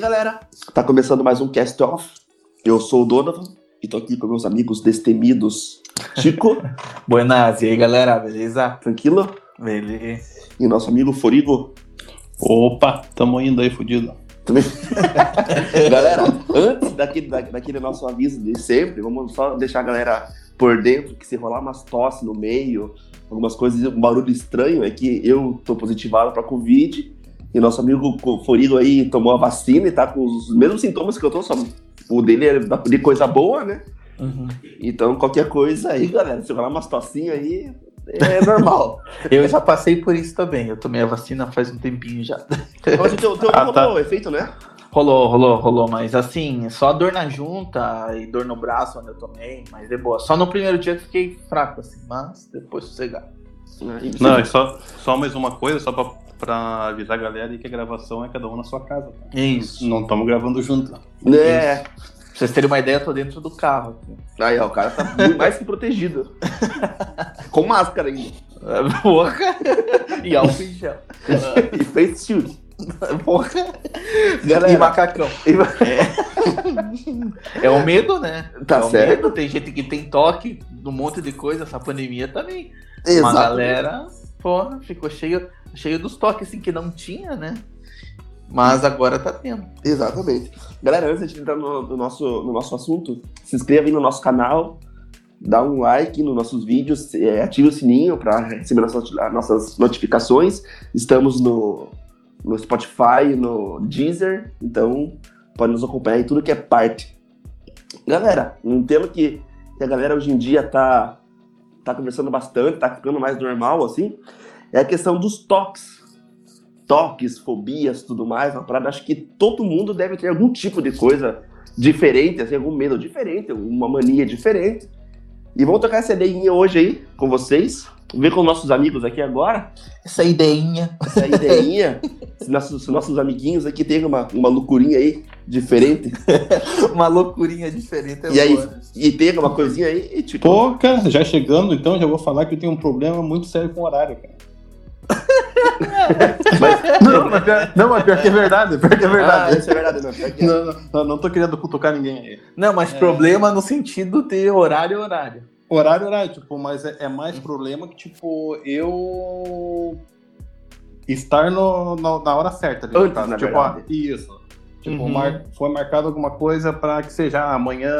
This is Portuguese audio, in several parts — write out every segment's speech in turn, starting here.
aí, galera? Tá começando mais um Cast Off. Eu sou o Donovan e tô aqui com meus amigos destemidos Chico. Buenas, e aí galera, beleza? Tranquilo? Beleza. E nosso amigo Forigo. Opa, tamo indo aí, fudido. Galera, antes daquele, daquele nosso aviso de sempre, vamos só deixar a galera por dentro que se rolar umas tosse no meio, algumas coisas, um barulho estranho, é que eu tô positivado pra Covid e nosso amigo Forigo aí tomou a vacina e tá com os mesmos sintomas que eu tô, só o dele é de coisa boa, né? Uhum. Então, qualquer coisa aí, galera, se rolar umas tossinhas aí, é normal. eu já passei por isso também. Eu tomei a vacina faz um tempinho já. Mas o teu, teu ah, tá. rolou efeito, né? Rolou, rolou, rolou, mas assim, só dor na junta e dor no braço onde eu tomei, mas de boa. Só no primeiro dia que fiquei fraco, assim, mas depois sossegado. Não, é só, só mais uma coisa, só pra, pra avisar a galera que a gravação é cada um na sua casa. Tá? Isso. Não estamos gravando junto. É. Pra vocês terem uma ideia, eu tô dentro do carro. Aqui. Aí, ó, o cara tá muito mais que protegido. Com máscara ainda. Porra! e álcool em gel. e face shield. Porra! Galera, e macacão. É. é o medo, né? Tá é certo. Medo. Tem gente que tem toque, um monte de coisa, essa pandemia também. Exato. Uma galera, porra, ficou cheio, cheio dos toques assim que não tinha, né? Mas agora tá tendo. Exatamente. Galera, antes de entrar no, no, nosso, no nosso assunto, se inscreva aí no nosso canal, dá um like nos nossos vídeos, é, ative o sininho para receber nossas, nossas notificações. Estamos no, no Spotify, no Deezer, então pode nos acompanhar em tudo que é parte. Galera, um tema que, que a galera hoje em dia tá, tá conversando bastante, tá ficando mais normal, assim, é a questão dos toques toques, fobias, tudo mais, uma parada, acho que todo mundo deve ter algum tipo de coisa diferente, assim, algum medo diferente, uma mania diferente. E vamos tocar essa ideinha hoje aí com vocês. Ver com nossos amigos aqui agora. Essa ideinha. Essa ideinha. se, nossos, se nossos amiguinhos aqui tem uma, uma loucurinha aí diferente. uma loucurinha diferente. É e aí, e tem uma coisinha aí, tipo. Pô, cara, já chegando, então já vou falar que eu tenho um problema muito sério com o horário, cara mas, não, mas pior, não, mas pior que é verdade. Pior que é verdade. Ah, isso é verdade, não. É. Não, não, não, tô querendo cutucar ninguém aí. Não, mas é. problema no sentido de horário horário. Horário horário, tipo, mas é, é mais problema que, tipo, eu estar no, no na hora certa. Ali, Antes, na tipo, verdade. isso. Tipo, uhum. mar, foi marcado alguma coisa para que seja amanhã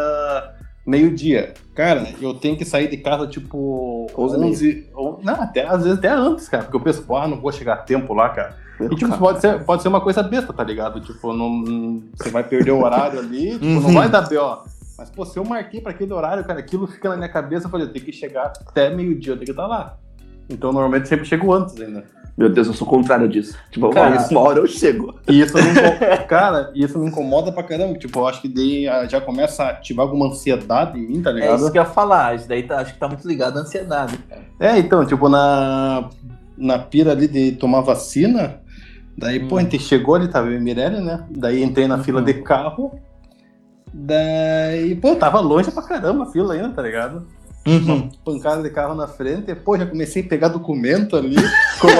meio-dia. Cara, eu tenho que sair de casa tipo 11, ou, não, até às vezes até antes, cara, porque eu penso, ah, não vou chegar a tempo lá, cara. E tipo, pode ser, pode ser uma coisa besta, tá ligado? Tipo, não, você vai perder o horário ali, tipo, uhum. não vai dar B.O. Mas, pô, se eu marquei para aquele horário, cara, aquilo fica na minha cabeça, eu falei, eu tenho que chegar até meio-dia, eu tenho que estar lá. Então, normalmente, sempre chego antes ainda. Meu Deus, eu sou o contrário disso. Tipo, cara, uma hora eu chego. E isso me cara, isso me incomoda pra caramba. Tipo, eu acho que daí ah, já começa a ativar alguma ansiedade em mim, tá ligado? É isso que eu ia falar. Isso daí tá, acho que tá muito ligado à ansiedade. Cara. É, então, tipo, na, na pira ali de tomar vacina, daí, hum. pô, a gente chegou ali, tava em Mirelle, né? Daí entrei na uhum. fila de carro. Daí, pô, tava longe pra caramba a fila ainda, tá ligado? Uhum. pancada de carro na frente, pô, já comecei a pegar documento ali, colo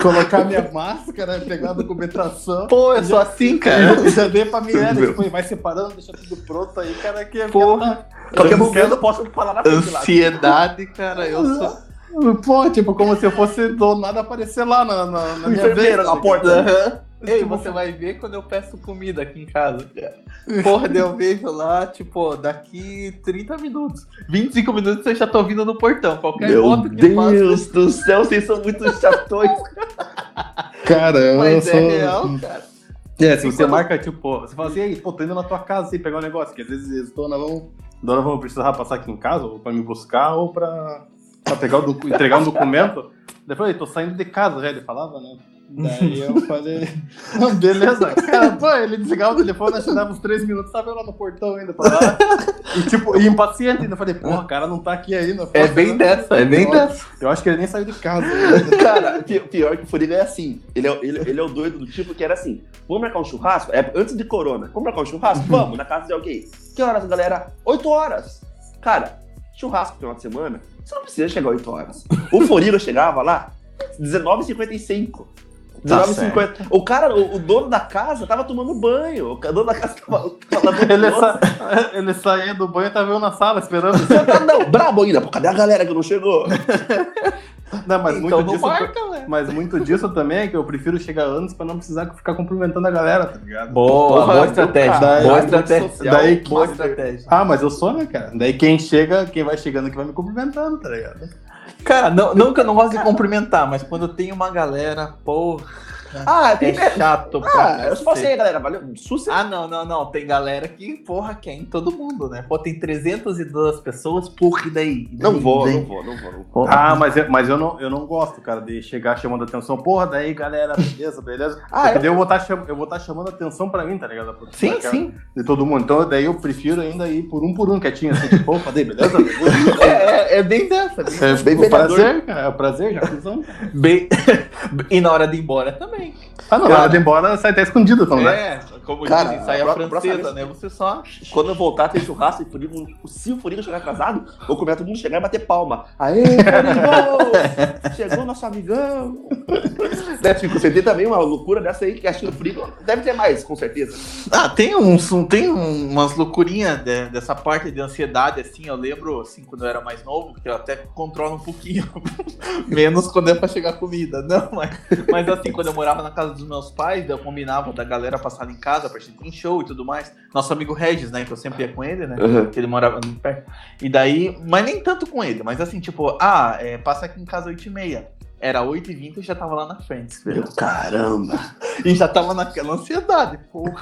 colocar minha máscara, pegar a documentação. Pô, eu sou assim, cara. Já, já dei pra minha tipo, vai separando, deixa tudo pronto aí, cara, que é Porra, qualquer momento eu posso falar na frente Ansiedade, lá. cara, eu sou. Pô, tipo, como se eu fosse do nada aparecer lá na, na, na minha vez. na porta. Uhum. Ei, você vai ver quando eu peço comida aqui em casa. Porra, eu vejo lá, tipo, daqui 30 minutos. 25 minutos eu já tô vindo no portão. Qualquer Meu Deus do céu, vocês são muito chatões. Cara, Mas é real, cara. É, se você marca, tipo, você fala assim, Ei, pô, tô indo na tua casa assim, pegar um negócio, que às vezes dona vão, dona vão precisar passar aqui em casa, ou pra me buscar, ou pra, pra pegar o, entregar um documento. Depois, tô saindo de casa, já ele falava, né? Daí eu falei, beleza, cara, pô, ele desligava o telefone, acho que dava uns três minutos, tava eu lá no portão ainda pra lá. E tipo, e impaciente ainda. Falei, pô, o cara não tá aqui ainda. É bem dessa, é bem dessa. Eu acho que ele nem saiu de casa. cara, pior que o Furiga é assim. Ele é, ele, ele é o doido do tipo que era assim: vamos marcar um churrasco? É antes de corona. Vamos marcar um churrasco? Vamos, na casa de alguém. Que horas, galera? Oito horas. Cara, churrasco no final de semana, você não precisa chegar 8 horas. O Furiga chegava lá 19h55. 19,50. o cara, o, o dono da casa tava tomando banho. O dono da casa tava, tava lavando Ele, sa... ele saía do banho e tava eu na sala esperando. Você tá, não, brabo ainda. Pô, cadê a galera que não chegou? Não, mas então muito não disso. marca, né? Mas muito disso também é que eu prefiro chegar antes pra não precisar ficar cumprimentando a galera, tá ligado? Boa, Porra, boa estratégia. daí- boa estratégia. social, daí- boa estratégia. Ah, mas eu sou, né, cara? Daí quem chega, quem vai chegando que vai me cumprimentando, tá ligado? Cara, não, não que eu não gosto de cumprimentar, mas quando tem uma galera, porra, Ah, é tem. chato pra Ah, eu só aí, galera. Valeu. Sucesso. Ah, não, não, não. Tem galera que, porra, quer em todo mundo, né? Pô, tem 302 pessoas, porra, e daí? E daí? Não vou, daí? não vou, não vou, não vou. Porra. Ah, mas, eu- mas eu, não, eu não gosto, cara, de chegar chamando atenção. Porra, daí, galera, beleza, beleza. Ah, é? daí eu vou estar eu vou tá chamando atenção pra mim, tá ligado? Pra- Sim, pra- sim. De todo mundo. Então, daí eu prefiro ainda ir por um por um quietinho, assim, tipo, opa, daí, beleza? É, é, é bem dessa. Bem, É Bem prazer, cara, é o prazer, já cuzão. bem- e na hora de ir embora também. Ah, não, de ir embora sai até escondido, então, né? É, como Cara, dizem, sai a a pró- francesa, né? Você só. Quando eu voltar, tem churrasco e Furigo, se o Furigo chegar atrasado, eu começo todo mundo chegar e bater palma. Aê, Furigo! Chegou nosso amigão! Deve você tem também uma loucura dessa aí, que acho que o Furigo deve ter mais, com certeza. Ah, tem uns, um- tem um- umas loucurinhas de- dessa parte de ansiedade, assim, eu lembro, assim, quando eu era mais novo, que eu até controlo um pouquinho, menos quando é pra chegar comida, não, mas, mas assim, quando eu morava na casa dos meus pais, eu combinava da galera passar em casa pra gente ir em show e tudo mais, nosso amigo Regis, né, que eu sempre ia com ele, né, que ele morava ali perto, e daí, mas nem tanto com ele, mas assim, tipo, ah, é, passa aqui em casa 8 e meia, era 8 e 20 já tava lá na frente. Meu caramba! E já tava naquela ansiedade. Porra,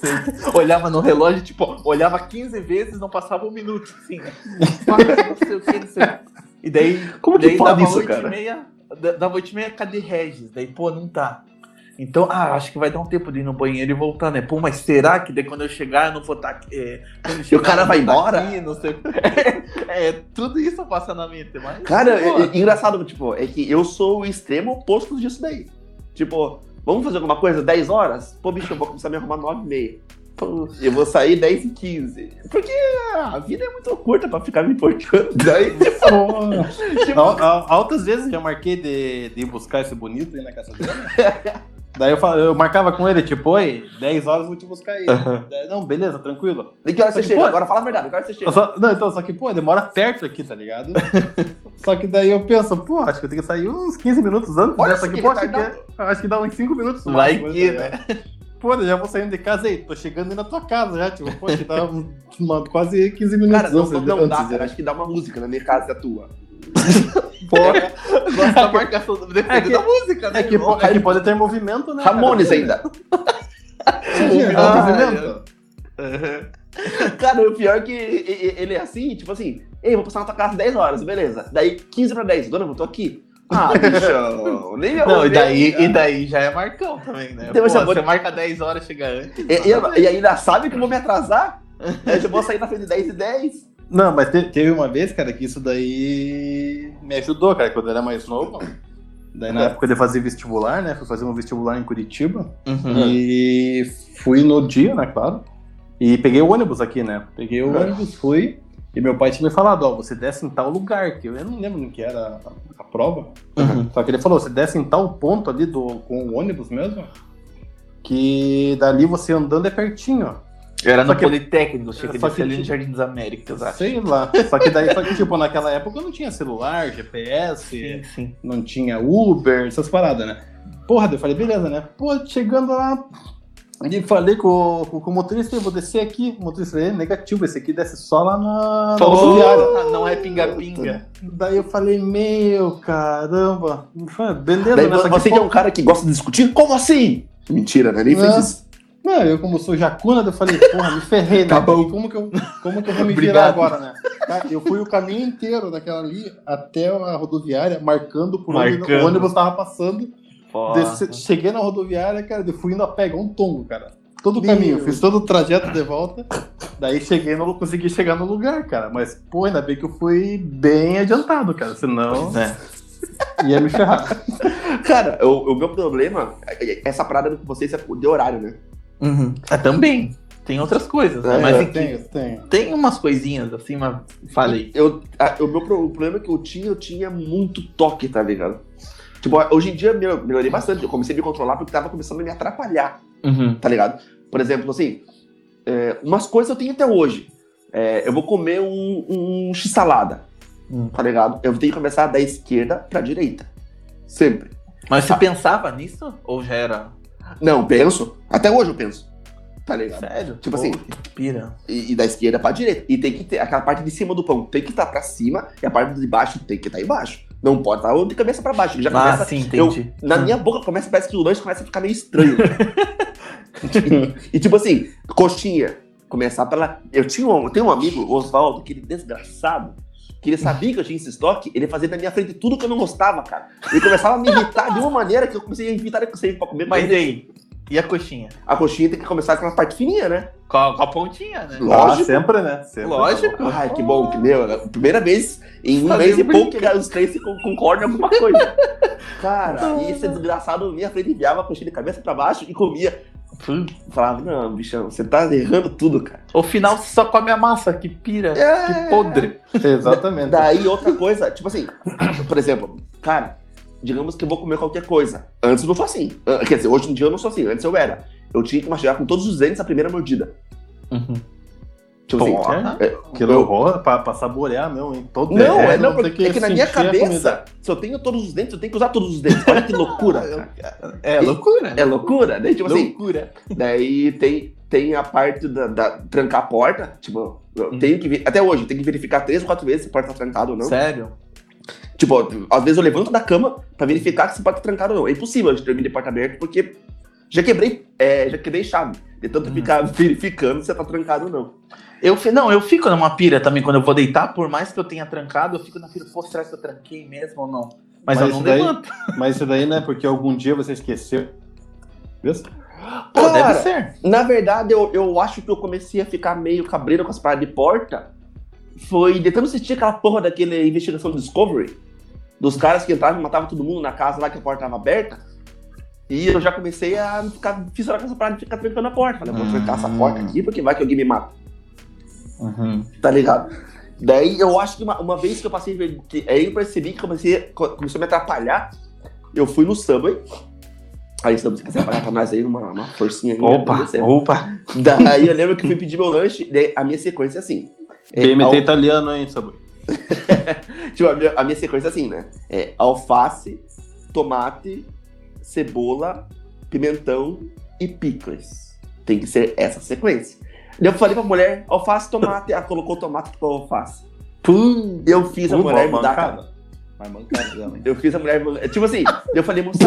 sei. Olhava no relógio, tipo, olhava 15 vezes, não passava um minuto, assim, né? Não sei o que, não sei o que. E daí, Como que daí pode dava isso, 8 cara? E meia, da- dava 8 e meia, cadê Regis? Daí, pô, não tá. Então, ah, acho que vai dar um tempo de ir no banheiro e voltar, né? Pô, mas será que daí quando eu chegar eu não vou estar aqui? É, chegar, cara eu vai tá embora? aqui, não sei o. É, é, tudo isso passa na mente, mas. Cara, é- é engraçado, tipo, é que eu sou o extremo oposto disso daí. Tipo, vamos fazer alguma coisa 10 horas? Pô, bicho, eu vou começar a me arrumar 9 e meia. Pô, Eu vou sair 10 e 15. Porque a vida é muito curta pra ficar me importando. Daí, tipo, Al- al- Altas vezes já marquei de, de ir buscar esse bonito aí na casa dele. Daí eu, fal- eu marcava com ele, tipo, oi, 10 horas eu vou te buscar aí. Daí, não, beleza, tranquilo. de que hora você que, chega? pô, Agora fala a verdade, que hora você chega? Só- não, então, só que, pô, demora perto aqui, tá ligado? só que daí eu penso, pô, acho que eu tenho que sair uns 15 minutos antes Olha dessa aqui, que pô, acho que, retardado. é- acho que dá uns 5 minutos. Vai máximo, que, tá ligado? Pô, eu já vou saindo de casa aí, tô chegando aí na tua casa já, tipo, pô, que tá um- uma- quase 15 minutos Cara, não, antes, não, dá, antes, cara. né? Acho que dá uma música na minha casa e a tua. Porra, gosto da marcação, depende É que- da música, né? É que, é que pode ter movimento, né? Ramones cara? ainda. Sim, Ah, movimento. Cara, o pior é que ele é assim, tipo assim, ei, vou passar na tua casa 10 horas, beleza. Daí 15 pra 10, dona, eu tô aqui. Ah, bichão, nem me Não, e daí, e daí já é marcão também, né? Então, Pô, já vou- Você marca 10 horas, chega antes. E, e- e ainda sabe que eu vou me atrasar? Eu já vou sair na frente de 10 e 10. Não, mas te- teve uma vez, cara, que isso daí me ajudou, cara, quando eu era mais novo. Daí na É. época de fazer vestibular, né? Fui fazer um vestibular em Curitiba. Uhum. E fui no dia, né, claro. E peguei o ônibus aqui, né? Peguei o É. ônibus, fui. E meu pai tinha me falado, ó, você desce em tal lugar, que eu, eu não lembro no que era a, a prova. Uhum. Só que ele falou, você desce em tal ponto ali do, com o ônibus mesmo, que dali você andando é pertinho, ó. Era Só no que- Politécnico, que só descia que ali no tinha- Jardim das Américas, acho. Sei lá. Só que daí, só que, tipo, naquela época não tinha celular, GPS, Sim, sim. não tinha Uber, essas paradas, né? Porra, eu falei, beleza, né? Pô, chegando lá, e falei com, com, com o motorista, eu vou descer aqui. O motorista é negativo, esse aqui desce só lá na, na rodoviária. ah, não é pinga-pinga. Daí eu falei, meu, caramba. Beleza, Daí né? Você que é um cara que gosta de discutir, como assim? Mentira, né? Nem fez isso. Não, eu como sou jacuna, eu falei, porra, me ferrei, né? Como que eu, como que eu vou me virar agora, né? Tá, Eu fui o caminho inteiro daquela ali até a rodoviária, marcando por onde Marcando. o ônibus tava passando. Desci- cheguei na rodoviária, cara, eu fui indo a pegar um tombo, cara. Todo o caminho, fiz todo o trajeto de volta. Daí cheguei, não consegui chegar no lugar, cara. Mas, pô, ainda bem que eu fui bem adiantado, cara. Senão É. ia me ferrar. Cara, o, o meu problema, é- é- essa parada com vocês é de horário, né? Uhum. Ah, também. Tem outras coisas, né? É, Mas enfim, tenho, tenho. tem umas coisinhas assim, mas falei. Eu, a- o meu pro- o problema que eu tinha, eu tinha muito toque, tá ligado? Tipo, hoje em dia eu melhorei bastante. Eu comecei a me controlar porque tava começando a me atrapalhar, Uhum. tá ligado? Por exemplo, assim, é, umas coisas eu tenho até hoje. É, eu vou comer um, um x-salada, Hum. tá ligado? Eu tenho que começar da esquerda pra direita. Sempre. Mas você Ah. pensava nisso? Ou já era. Não, penso. Até hoje eu penso. Tá ligado? Sério? Tipo Pô, assim- Pira. E, e da esquerda pra direita. E tem que ter aquela parte de cima do pão tem que estar pra cima e a parte de baixo tem que estar embaixo. Não pode estar de cabeça pra baixo. Já Ah, começa, sim, eu- entendi. na Hum. minha boca começa, parece que o lanche começa a ficar meio estranho. e, e, tipo assim, coxinha. Começar pela. Eu tinha um, eu tenho um amigo, Oswaldo, aquele desgraçado, que ele sabia que eu tinha esse estoque, ele fazia na minha frente tudo que eu não gostava, cara. Ele começava a me irritar de uma maneira que eu comecei a que eu saía pra comer. Mas e aí? E a coxinha? a coxinha tem que começar com a parte fininha, né? Com a, com a pontinha, né? Lógico. Ah, sempre, né? Sempre. Lógico. Ai, que bom, que meu. a Primeira vez em um mês e pouco que os três concordam em alguma coisa. Cara, e esse desgraçado na minha frente enviava a coxinha de cabeça pra baixo e comia. Falava, não, bichão, você tá errando tudo, cara. O final você só come a massa, que pira, É. que podre. Exatamente. Daí outra coisa, tipo assim, por exemplo, cara, digamos que eu vou comer qualquer coisa. Antes eu não sou assim. Ah, Quer dizer, hoje em dia eu não sou assim, antes eu era. Eu tinha que mastigar com todos os dentes a primeira mordida. Assim, Porra. é, Que horror pra, pra saborear mesmo, em todo Não, é, não, tem porque é que na minha cabeça, se eu tenho todos os dentes, eu tenho que usar todos os dentes. Olha que loucura, cara. É loucura. É loucura? Daí, tipo assim, loucura. daí tem, tem a parte da, da- trancar a porta, tipo, eu Hum. tenho que, até hoje, tenho que verificar três ou quatro vezes se a porta tá trancada ou não. Sério? Tipo, às vezes eu levanto da cama pra verificar se a porta tá trancada ou não. É impossível a gente dormir de porta aberta, porque já quebrei, é, já quebrei chave. De tanto Uhum. ficar verificando se tá trancado ou não. Eu, não, eu fico numa pira também quando eu vou deitar, por mais que eu tenha trancado, eu fico na pira, pô, será que eu tranquei mesmo ou não? Mas, Mas eu não daí- levanto. Mas isso daí, né? Porque algum dia você esqueceu. Isso? Pô, Cara, deve ser. Na verdade, eu, eu acho que eu comecei a ficar meio cabreiro com as paradas de porta. Foi de tanto assistir aquela porra daquele investigação do Discovery. Dos caras que entravam e matavam todo mundo na casa lá que a porta tava aberta. E eu já comecei a ficar fissurar com essa parada de ficar trancando a porta. Falei, vou trancar essa Hum. porta aqui porque vai que alguém me mata. Uhum. Tá ligado? Daí eu acho que uma, uma vez que eu passei. que- Aí eu percebi que comecei, co- começou a me atrapalhar. Eu fui no Subway. Aí, se você quiser pagar pra nós aí, uma, uma forcinha aí. Opa, agradecer. opa. Daí eu lembro que fui pedir meu lanche, daí a minha sequência é assim. É, BMT al- italiano, hein, Sabu? tipo, a, minha, a minha sequência é assim, né? É alface, tomate, cebola, pimentão e picles. Tem que ser essa sequência. Eu falei pra mulher, alface, tomate, ela colocou tomate com alface. Pum. Eu fiz a Pô, mulher mudar. mancada. Vai mancada dela, hein? Eu fiz a mulher. Tipo assim, eu falei, moça,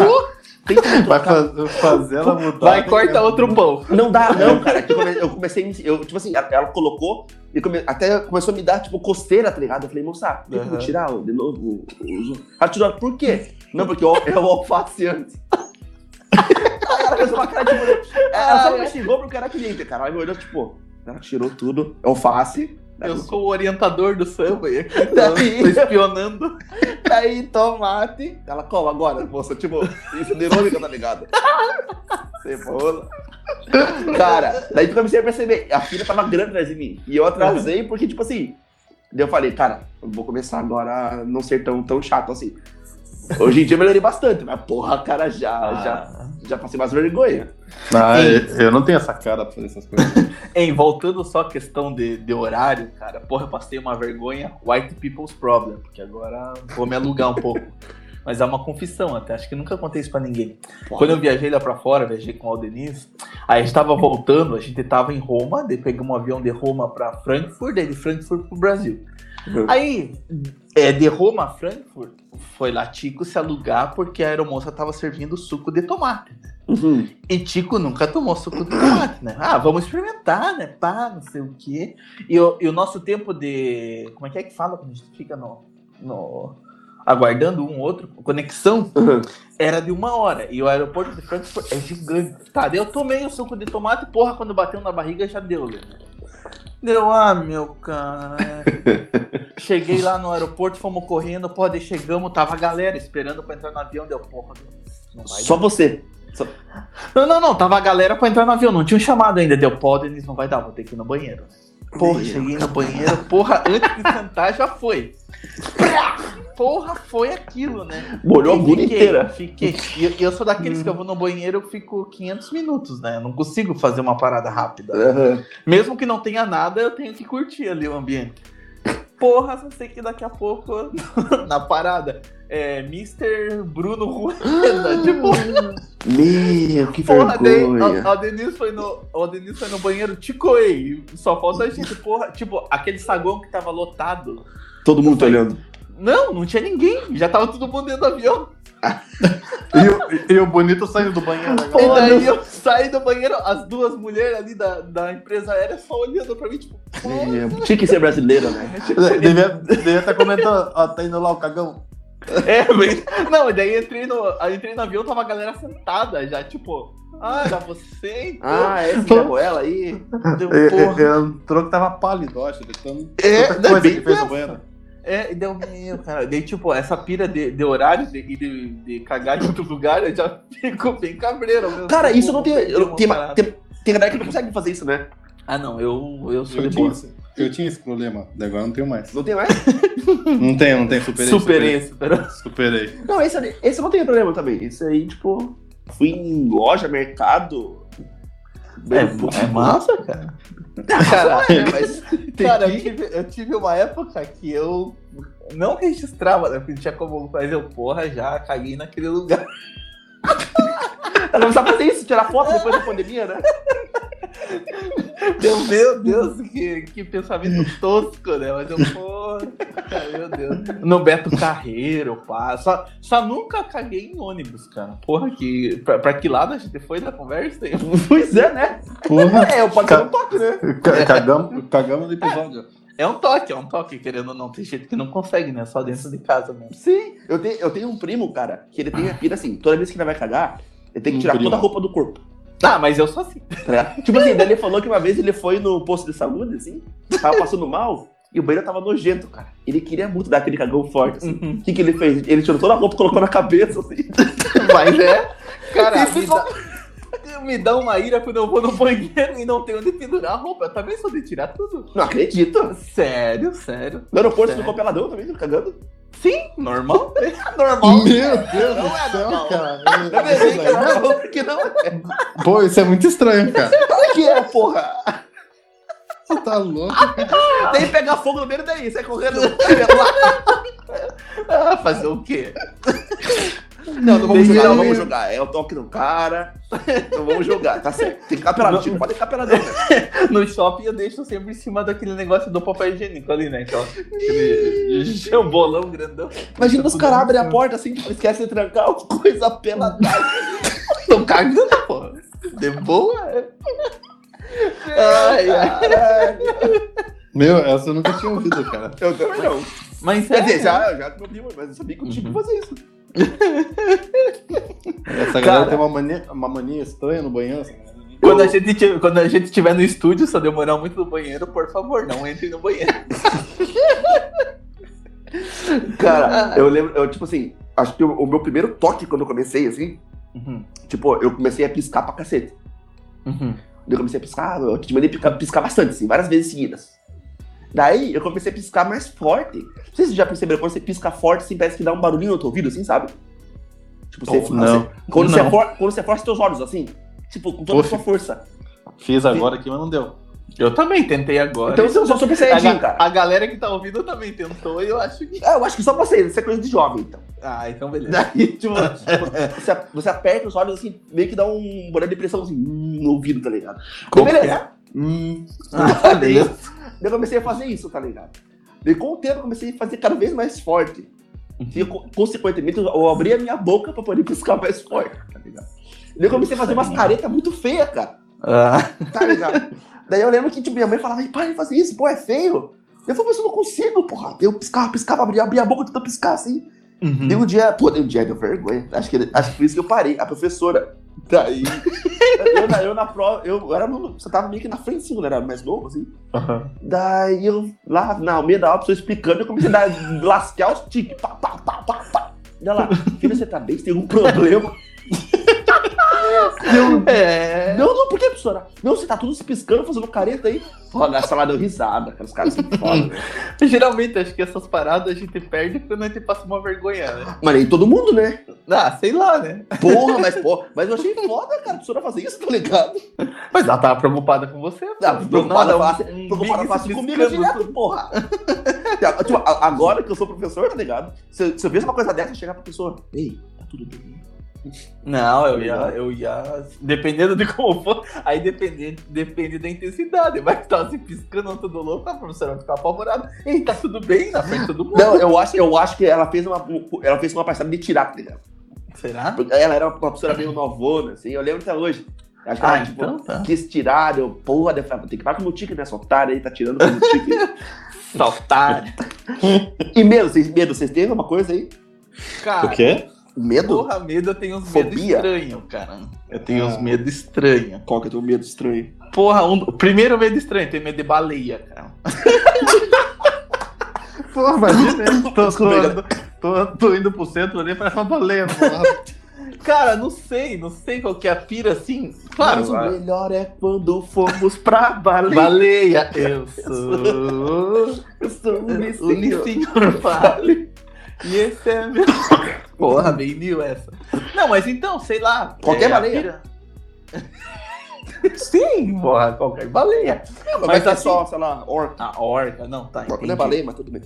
tem como Vai trocar fa- fazer ela mudar. Vai, corta outro pão. Não dá, não, cara. que Eu come- eu comecei, a me- eu, tipo assim, ela, colocou e come- até começou a me dar, tipo, coceira, tá ligado? Eu falei, moça, tem como Aham. tirar de novo o, Ela tirou, por quê? Não, porque eu, é o alface antes. Cara, tipo, ela só me xingou porque era cliente, cara. Ela me olhou, tipo, ela tirou tudo, alface. Eu sou o orientador do samba e aqui Daí- tô, tô espionando. Aí, tomate. Ela, como agora, moça? Tipo, isso é irônica, tá ligado? Cebola. Cara, daí eu comecei a perceber, a filha tava grande atrás de mim. E eu atrasei porque, tipo assim. Daí eu falei, cara, eu vou começar agora a não ser tão, tão chato assim. Hoje em dia eu melhorei bastante, mas porra, cara, já, Ah. já, já passei mais vergonha. Ah, Sim. eu eu não tenho essa cara pra fazer essas coisas. Hein, voltando só à questão de, de horário, cara, porra, eu passei uma vergonha, white people's problem, porque agora vou me alugar um pouco. Mas é uma confissão até, acho que nunca contei isso pra ninguém. Quando eu viajei lá pra fora, viajei com o Aldenise, aí a gente tava voltando, a gente tava em Roma, daí pegamos um avião de Roma pra Frankfurt, daí de Frankfurt pro Brasil. Aí, é, de Roma a Frankfurt, foi lá Tico se alugar porque a aeromoça tava servindo suco de tomate. Uhum. E Tico nunca tomou suco de tomate, né? Ah, vamos experimentar, né? Pá, não sei o quê. E o, e o nosso tempo de. Como é que é que fala quando a gente fica no. no aguardando um outro, conexão, Uhum. era de uma hora. E o aeroporto de Frankfurt é gigante. Tá, eu tomei o suco de tomate, porra, quando bateu na barriga já deu, né? Deu, ah, meu cara. Cheguei lá no aeroporto, fomos correndo, daí chegamos, tava a galera esperando pra entrar no avião, deu, porra, não vai Só você. não, não, não, tava a galera pra entrar no avião, não tinha um chamado ainda. Deu pó, Denis, não vai dar, vou ter que ir no banheiro. Porra, cheguei no banheiro, porra, antes de sentar já foi. porra, foi aquilo, né? Molhou a bunda inteira. Fiquei. E eu, eu sou daqueles que eu vou no banheiro, eu fico 500 minutos, né? Eu não consigo fazer uma parada rápida. Aham. Mesmo que não tenha nada, eu tenho que curtir ali o ambiente. Porra, só sei que daqui a pouco, na parada, é Mr. Bruno Rueda, tipo, Meu, que porra, vergonha. a, a Denise foi no, a Denise foi no banheiro, te coei, só falta a gente, porra, tipo, aquele saguão que tava lotado. Todo mundo tá olhando. Não, não tinha ninguém, já tava todo mundo dentro do avião. E, o- e o bonito saindo do banheiro agora. E daí eu saí do banheiro, as duas mulheres ali da, da empresa aérea só olhando pra mim, tipo, porra. Tinha que ser brasileiro, né? Devia, devia estar comentando, ó, tá indo lá o cagão. É, mas... Não, e daí entrei no, entrei no avião, tava a galera sentada já, tipo, ah, era você então. Ah, é, você levou ela aí. Deu, É, porra. é, Entrou que tava pálido, acho, de É, tanta coisa bem que fez banheiro. É, e deu meu, cara. Daí, tipo, essa pira de, de horário de, de, de cagar em outro lugar, eu já fico bem cabreiro. mesmo. Cara, isso não tem. Tem, tem, tem galera que não consegue fazer isso, né? Ah, não, eu, eu sou Eu de boa. Eu tinha esse problema, daí agora não tenho mais. Não tem mais? Não tenho, não tenho, superei. Superei, superei. Superei. Não, esse, esse não tem problema também. Esse aí, tipo, fui em loja, mercado. É, é massa, cara. Cara, é, mas tem Cara, eu tive, eu tive uma época que eu não registrava, né? Porque não tinha como fazer, eu, porra, já caguei naquele lugar. Ela a fazer isso, tirar foto depois da pandemia, né? Meu, meu Deus, que, que pensamento tosco, né? Mas eu, porra, cara, meu Deus. No Beto Carreiro, pá. Só, só nunca caguei em ônibus, cara. Porra, que, pra, pra que lado a gente foi da conversa? Pois é, né? Porra, É, pode ser um toque, né? ca- cagamos, cagamos no episódio. É um toque, é um toque, querendo ou não. Tem gente que não consegue, né? Só dentro de casa mesmo. Sim, eu tenho, eu tenho um primo, cara, que ele tem a pira assim, toda vez que ele vai cagar, ele tem que tirar toda a roupa do corpo. Ah, mas eu sou assim. tá tipo assim, daí ele falou que uma vez ele foi no posto de saúde, assim, tava passando mal, e o banheiro tava nojento, cara. Ele queria muito dar aquele cagão forte, assim. Uhum. O que, que ele fez? Ele tirou toda a roupa e colocou na cabeça, assim. Mas é. Cara, me dá, me dá uma ira quando eu vou no banheiro e não tenho onde pendurar a roupa. Eu também sou de tirar tudo. Não acredito. Sério, sério. No aeroporto Sério? ficou peladão também, cagando. Sim, normal. normal. Meu Deus Não do é céu, normal. cara. Eu que era normal, porque não é. Pô, isso é muito estranho, cara. Claro que é, porra. Você tá louco? Daí pegar fogo no meio daí, sai correndo. Ah, fazer o quê? Não, não vamos jogar, não vamos jogar. É o toque do cara. Não vamos jogar, tá certo. Tem que ficar pelado, tipo, pode ficar peladão, né? No shopping eu deixo sempre em cima daquele negócio do papel higiênico ali, né? Aquela, aquele um bolão grandão. Imagina os caras abrem a porta assim, tipo, esquecem de trancar, coisa pelada. Tô cagando, porra. De boa. é. Ai, ai. Meu, essa eu nunca tinha ouvido, cara. Eu também não. Mas Quer é, dizer, já, já que meu primo, mas eu sabia que eu tinha que fazer isso. Essa Cara. galera tem uma mania, uma mania estranha no banheiro. Quando a, gente, quando a gente estiver no estúdio, se eu demorar muito no banheiro, por favor, não entre no banheiro. Cara, eu lembro, eu, tipo assim, acho que o, o meu primeiro toque quando eu comecei, assim, Uhum, tipo, eu comecei a piscar pra cacete. uhum. Eu comecei a piscar, eu te mandei piscar, piscar bastante, assim, várias vezes seguidas. Daí eu comecei a piscar mais forte. Não sei se vocês já perceberam, quando você pisca forte, assim, parece que dá um barulhinho no teu ouvido, assim, sabe? Tipo, você, Pô, você- não. quando, você Não. for, quando você força seus olhos, assim, tipo, com toda a Pô, sua força. Fiz agora aqui, mas não deu. Eu também tentei agora. Então eu sou super a, saiyajin, cara. a galera que tá ouvindo também tentou e eu acho que. É, eu acho que só vocês, isso é coisa de jovem, então. Ah, então beleza. Daí, tipo, você, você aperta os olhos assim, meio que dá um boné de pressão assim, hum, no ouvido, tá ligado? Como Beleza. Hum, Ah, beleza. Eu comecei a fazer isso, tá ligado? Daí com o tempo eu comecei a fazer cada vez mais forte. E eu, co- consequentemente eu abri a minha boca pra poder piscar mais forte, tá ligado? Daí eu comecei a fazer umas caretas muito feias, cara, Ah, tá ligado? Daí eu lembro que tipo, minha mãe falava, "Ei, para de fazer isso, pô, é feio. Eu falei, mas eu não consigo, porra. Eu piscava, piscava, abria, abria a boca, tentando piscar assim. uhum. Deu um dia, pô, deu um dia, deu vergonha. Acho que, acho que por isso que eu parei. A professora. Daí. eu, na- eu na prova, eu era você tava meio que na frente, eu era mais novo, assim. Daí eu, lá na meio da aula, pessoa explicando, eu comecei a dar, lascar os tiques. Pá, pá, pá, pá, pá. Olha lá, filho, você tá bem? Você tem algum problema? é. Não, não, por que, professora? Não, você tá tudo se piscando, fazendo careta aí. Pô, na sala deu risada, cara. Os caras são foda? Geralmente, acho que essas paradas a gente perde quando a gente passa uma vergonha, né? Mas nem todo mundo, né? Ah, sei lá, né? Porra, mas, pô, mas eu achei foda, cara, a professora fazer isso, tá ligado? Mas ela tava preocupada com você. Ah, preocupada, fácil, um preocupada fácil comigo direto, porra. tipo, agora que eu sou professor, tá ligado? Se, se eu vejo uma coisa dessa, chegar pra pessoa, ei, tá tudo bem. Não, eu ia, eu ia. Dependendo de como for, aí depende, depende da intensidade. Mas tava se piscando todo louco, a professora vai ficar apavorada. Ei, tá tudo bem na frente de todo mundo. Não, eu acho, eu acho que ela fez uma. Ela fez uma passada de tirar, tá ligado? Será? Ela era uma professora meio novona, assim, eu lembro até hoje. Acho que ah, ela, tipo, então tá. quis tirar, eu, porra, eu falei, tem que parar com o meu tique nessa otária aí, tá tirando com o tique. Saltar. e medo, vocês, medo, vocês têm alguma coisa aí? Cara, O quê? Medo? porra, medo eu tenho uns medos estranhos, cara. Eu tenho Ah. uns medos estranhos. Qual que é o teu medo estranho? Porra, um, o primeiro medo estranho, tenho medo de baleia, cara. Pô, imagina, tô, tô, tô, tô indo pro centro ali, parece uma baleia. porra. Cara, não sei, não sei qual que é a pira assim. Claro, Mas o melhor é quando fomos pra baleia. baleia. Eu sou Eu sou o senhor vale. E esse é meu. Porra, bem new essa. Não, mas então, sei lá. Qualquer é, baleia? pira- Sim, porra, qualquer baleia. Mas, Mas é assim- só, sei lá, orca. A orca, não, tá. Orca não é baleia, mas tudo bem.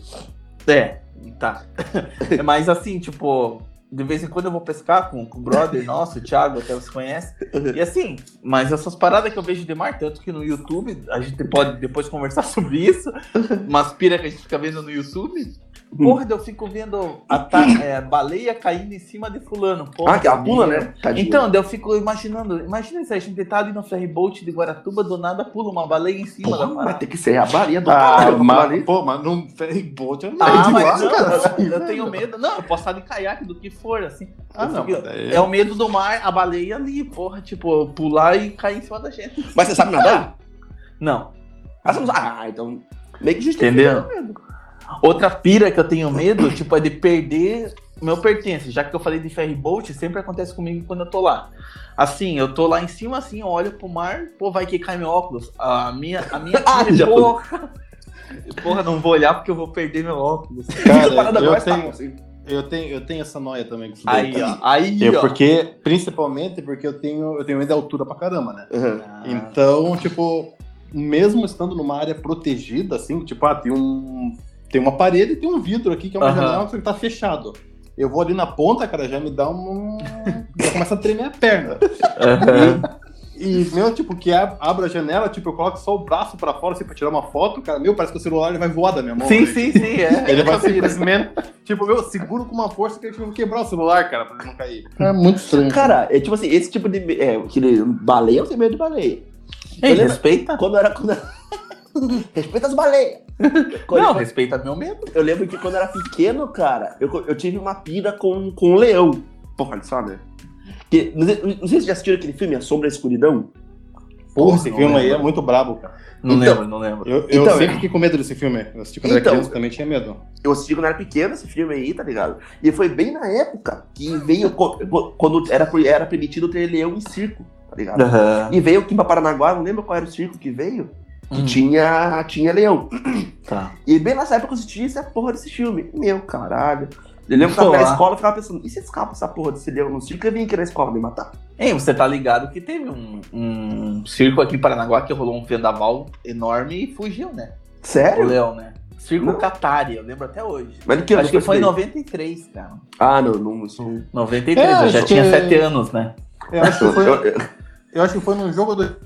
É, tá. Mas assim, tipo, de vez em quando eu vou pescar com, com o brother nosso, o Thiago, até você conhece. E assim, mas essas paradas que eu vejo de mar, tanto que no YouTube, a gente pode depois conversar sobre isso, umas pira que a gente fica vendo no YouTube. Porra, eu fico vendo a ta- é, baleia caindo em cima de fulano. Porra, Ah, que ela pula, né? Tadinha. Então, eu fico imaginando, imagina se a gente tá ali no ferry boat de Guaratuba, do nada pula uma baleia em cima Porra, da mas parada. tem que ser a baleia do Ah, pular mas, ali. pô, mas num ferry boat eu não Ah, mas não, cara. eu, eu tenho medo. Não, eu posso estar de caiaque do que for, assim. Ah, Eu não, fico- mas daí- É o medo do mar, a baleia ali, porra, tipo, pular e cair em cima da gente. Mas você sabe nadar? Não, Ah. Ah, então. Meio que Entendeu? justifica. Outra pira que eu tenho medo, tipo, é de perder meu pertence. Já que eu falei de ferry boat, sempre acontece comigo quando eu tô lá. Assim, eu tô lá em cima, assim, eu olho pro mar, pô, vai que cai meu óculos. A minha, a minha Ah, pira, já foi. porra. Porra, não vou olhar porque eu vou perder meu óculos. Cara, Parada eu mais tenho, assim. eu, tenho, eu tenho essa noia também com isso Aí, ó. Aí, Eu, ó. porque, principalmente porque eu tenho, eu tenho medo de altura pra caramba, né? Uhum. Ah, Então, tipo, mesmo estando numa área protegida, assim, tipo, ah, tem um. Tem uma parede e tem um vidro aqui que é uma Aham. janela que tá fechado. Eu vou ali na ponta, cara, já me dá um. já começa a tremer a perna. aham. E, meu, tipo, que ab- abre a janela, tipo, eu coloco só o braço pra fora, assim, pra tirar uma foto, cara, meu, parece que o celular ele vai voar da minha mão. Sim, velho. sim, sim, é. Ele vai simplesmente, tipo, meu, seguro com uma força que eu vou quebrar o celular, cara, pra ele não cair. É muito estranho. Cara, é tipo assim, esse tipo de. É, aquele baleia, eu tenho medo de baleia. Ei, respeita. Quando era. Quando eu- Respeita as baleias. Quando Não, eu, respeita meu medo. eu lembro que quando eu era pequeno, cara, eu, eu tive uma pira com, com um leão. Porra, né? Que, não, sei, não sei se vocês já assistiram aquele filme A Sombra e a Escuridão. Porra, esse filme aí é lembro. muito brabo, cara. Não Então- lembro, não lembro. Eu, eu Então, sempre fiquei com medo desse filme. Eu assisti quando Então- era criança também tinha medo. Eu assisti quando era pequeno esse filme aí, tá ligado? E foi bem na época que veio. Quando era, era permitido ter leão em circo, tá ligado? Aham. E veio aqui pra Paranaguá, não lembro qual era o circo que veio, Hum, tinha, tinha leão. Tá. E bem nessa época eu assisti essa porra desse filme. Meu caralho. Eu lembro que eu na escola e ficava pensando, e se escapa essa porra desse leão no circo? Eu vim aqui na escola me matar. Ei, você tá ligado que teve um, um circo aqui em Paranaguá que rolou um vendaval enorme e fugiu, né? O Sério? leão, né? Circo Não. Catari, eu lembro até hoje. Mas do que Acho que foi em não. 93, cara. Ah, não, não. Isso... 93, É, eu já tinha que- 7 anos, né? Eu acho que foi, eu acho que foi num jogo do.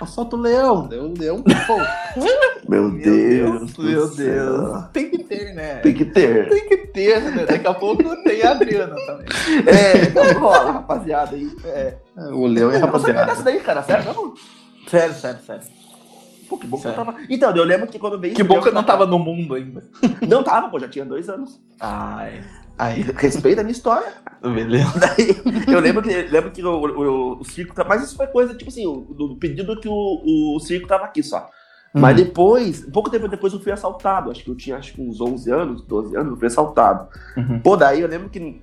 Eu solto o leão, daí o leão. Pô, Meu Deus. meu céu. Deus. Tem que ter, né? Tem que ter. Tem que ter, né? Daqui a pouco tem a Adriana também. É, então rola, rapaziada aí. É. o leão é Eu não rapaziada. dessa daí, cara. Sério, não? Sério, sério, sério. Pô, que bom que eu tava. Então, eu lembro que quando veio. Que bom que eu não tava no mundo ainda. Não tava, pô, já tinha dois anos. Ai. Ai, Respeita a minha história. beleza. Daí, eu lembro que, lembro que o, o, o circo. tá- Mas isso foi coisa, tipo assim, o, do pedido que o, o circo tava aqui só. Mas depois, pouco tempo depois eu fui assaltado. Acho que eu tinha acho que uns 11 anos, 12 anos, eu fui assaltado. Uhum. Pô, daí eu lembro que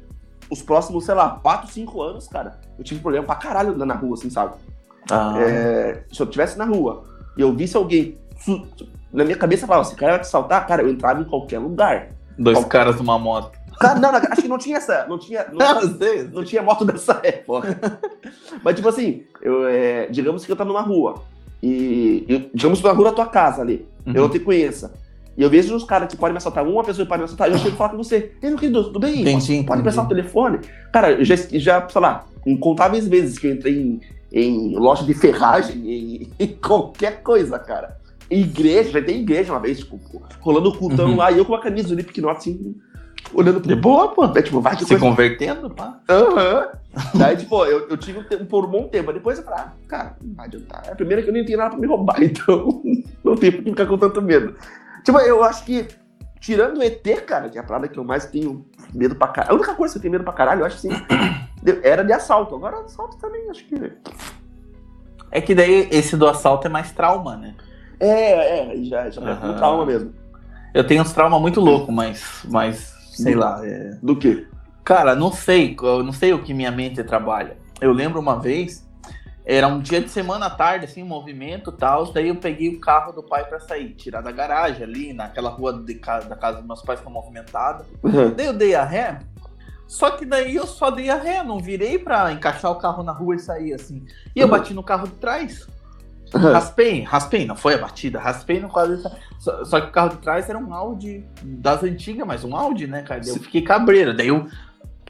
os próximos, sei lá, 4, 5 anos, cara, eu tive problema pra caralho andando na rua, assim, sabe? Ah, É, se eu estivesse na rua e eu visse alguém, na minha cabeça falava, esse cara vai te saltar, cara, eu entrava em qualquer lugar. dois caras numa moto. Cara, não, não, acho que não tinha essa, não tinha, não, sei. não tinha moto dessa época. Mas, tipo assim, eu, é, digamos que eu tô numa rua. E, eu- digamos na rua da tua casa ali. Uhum. Eu não te conheça. E eu vejo uns caras que podem me assaltar, uma pessoa que pode me assaltar, eu chego e falo com você, ei, meu querido, tudo bem? Entendi, Pode entendi. prestar o telefone? Cara, eu já, já, sei lá, incontáveis vezes que eu entrei em, em loja de ferragem, em, em qualquer coisa, cara. Igreja, já tem igreja uma vez, tipo, rolando o cultão Uhum. lá, e eu com a camisa do Slipknot, assim, olhando pro... De boa, pô. É, tipo, vai que Se coisa convertendo, pá. Aham. Daí, tipo, eu, eu tive um tempo, por um bom tempo. Depois eu falei, ah, cara, não vai adiantar. É a primeira que eu nem tenho nada pra me roubar, então não tem por que ficar com tanto medo. Tipo, eu acho que, tirando o ET, cara, que é a parada que eu mais tenho medo pra caralho. A única coisa que eu tenho medo pra caralho, eu acho assim, de- era de assalto. Agora, assalto também, acho que. É que daí esse do assalto é mais trauma, né? É, é, já, já é um trauma mesmo. Eu tenho uns traumas muito loucos, mas, mas sei lá. é- Do quê? Cara, não sei, eu não sei o que minha mente trabalha. Eu lembro uma vez, era um dia de semana à tarde, assim, movimento e tal, daí eu peguei o carro do pai pra sair, tirar da garagem ali, naquela rua de casa, da casa dos meus pais que é movimentada. Daí eu dei a ré, só que daí eu só dei a ré, não virei pra encaixar o carro na rua e sair assim. E eu Uhum. bati no carro de trás. Raspei, raspei, não foi a batida, raspei no quadro. Só, só que o carro de trás era um Audi das antigas, mas um Audi, né, cara? Eu fiquei cabreiro. Daí eu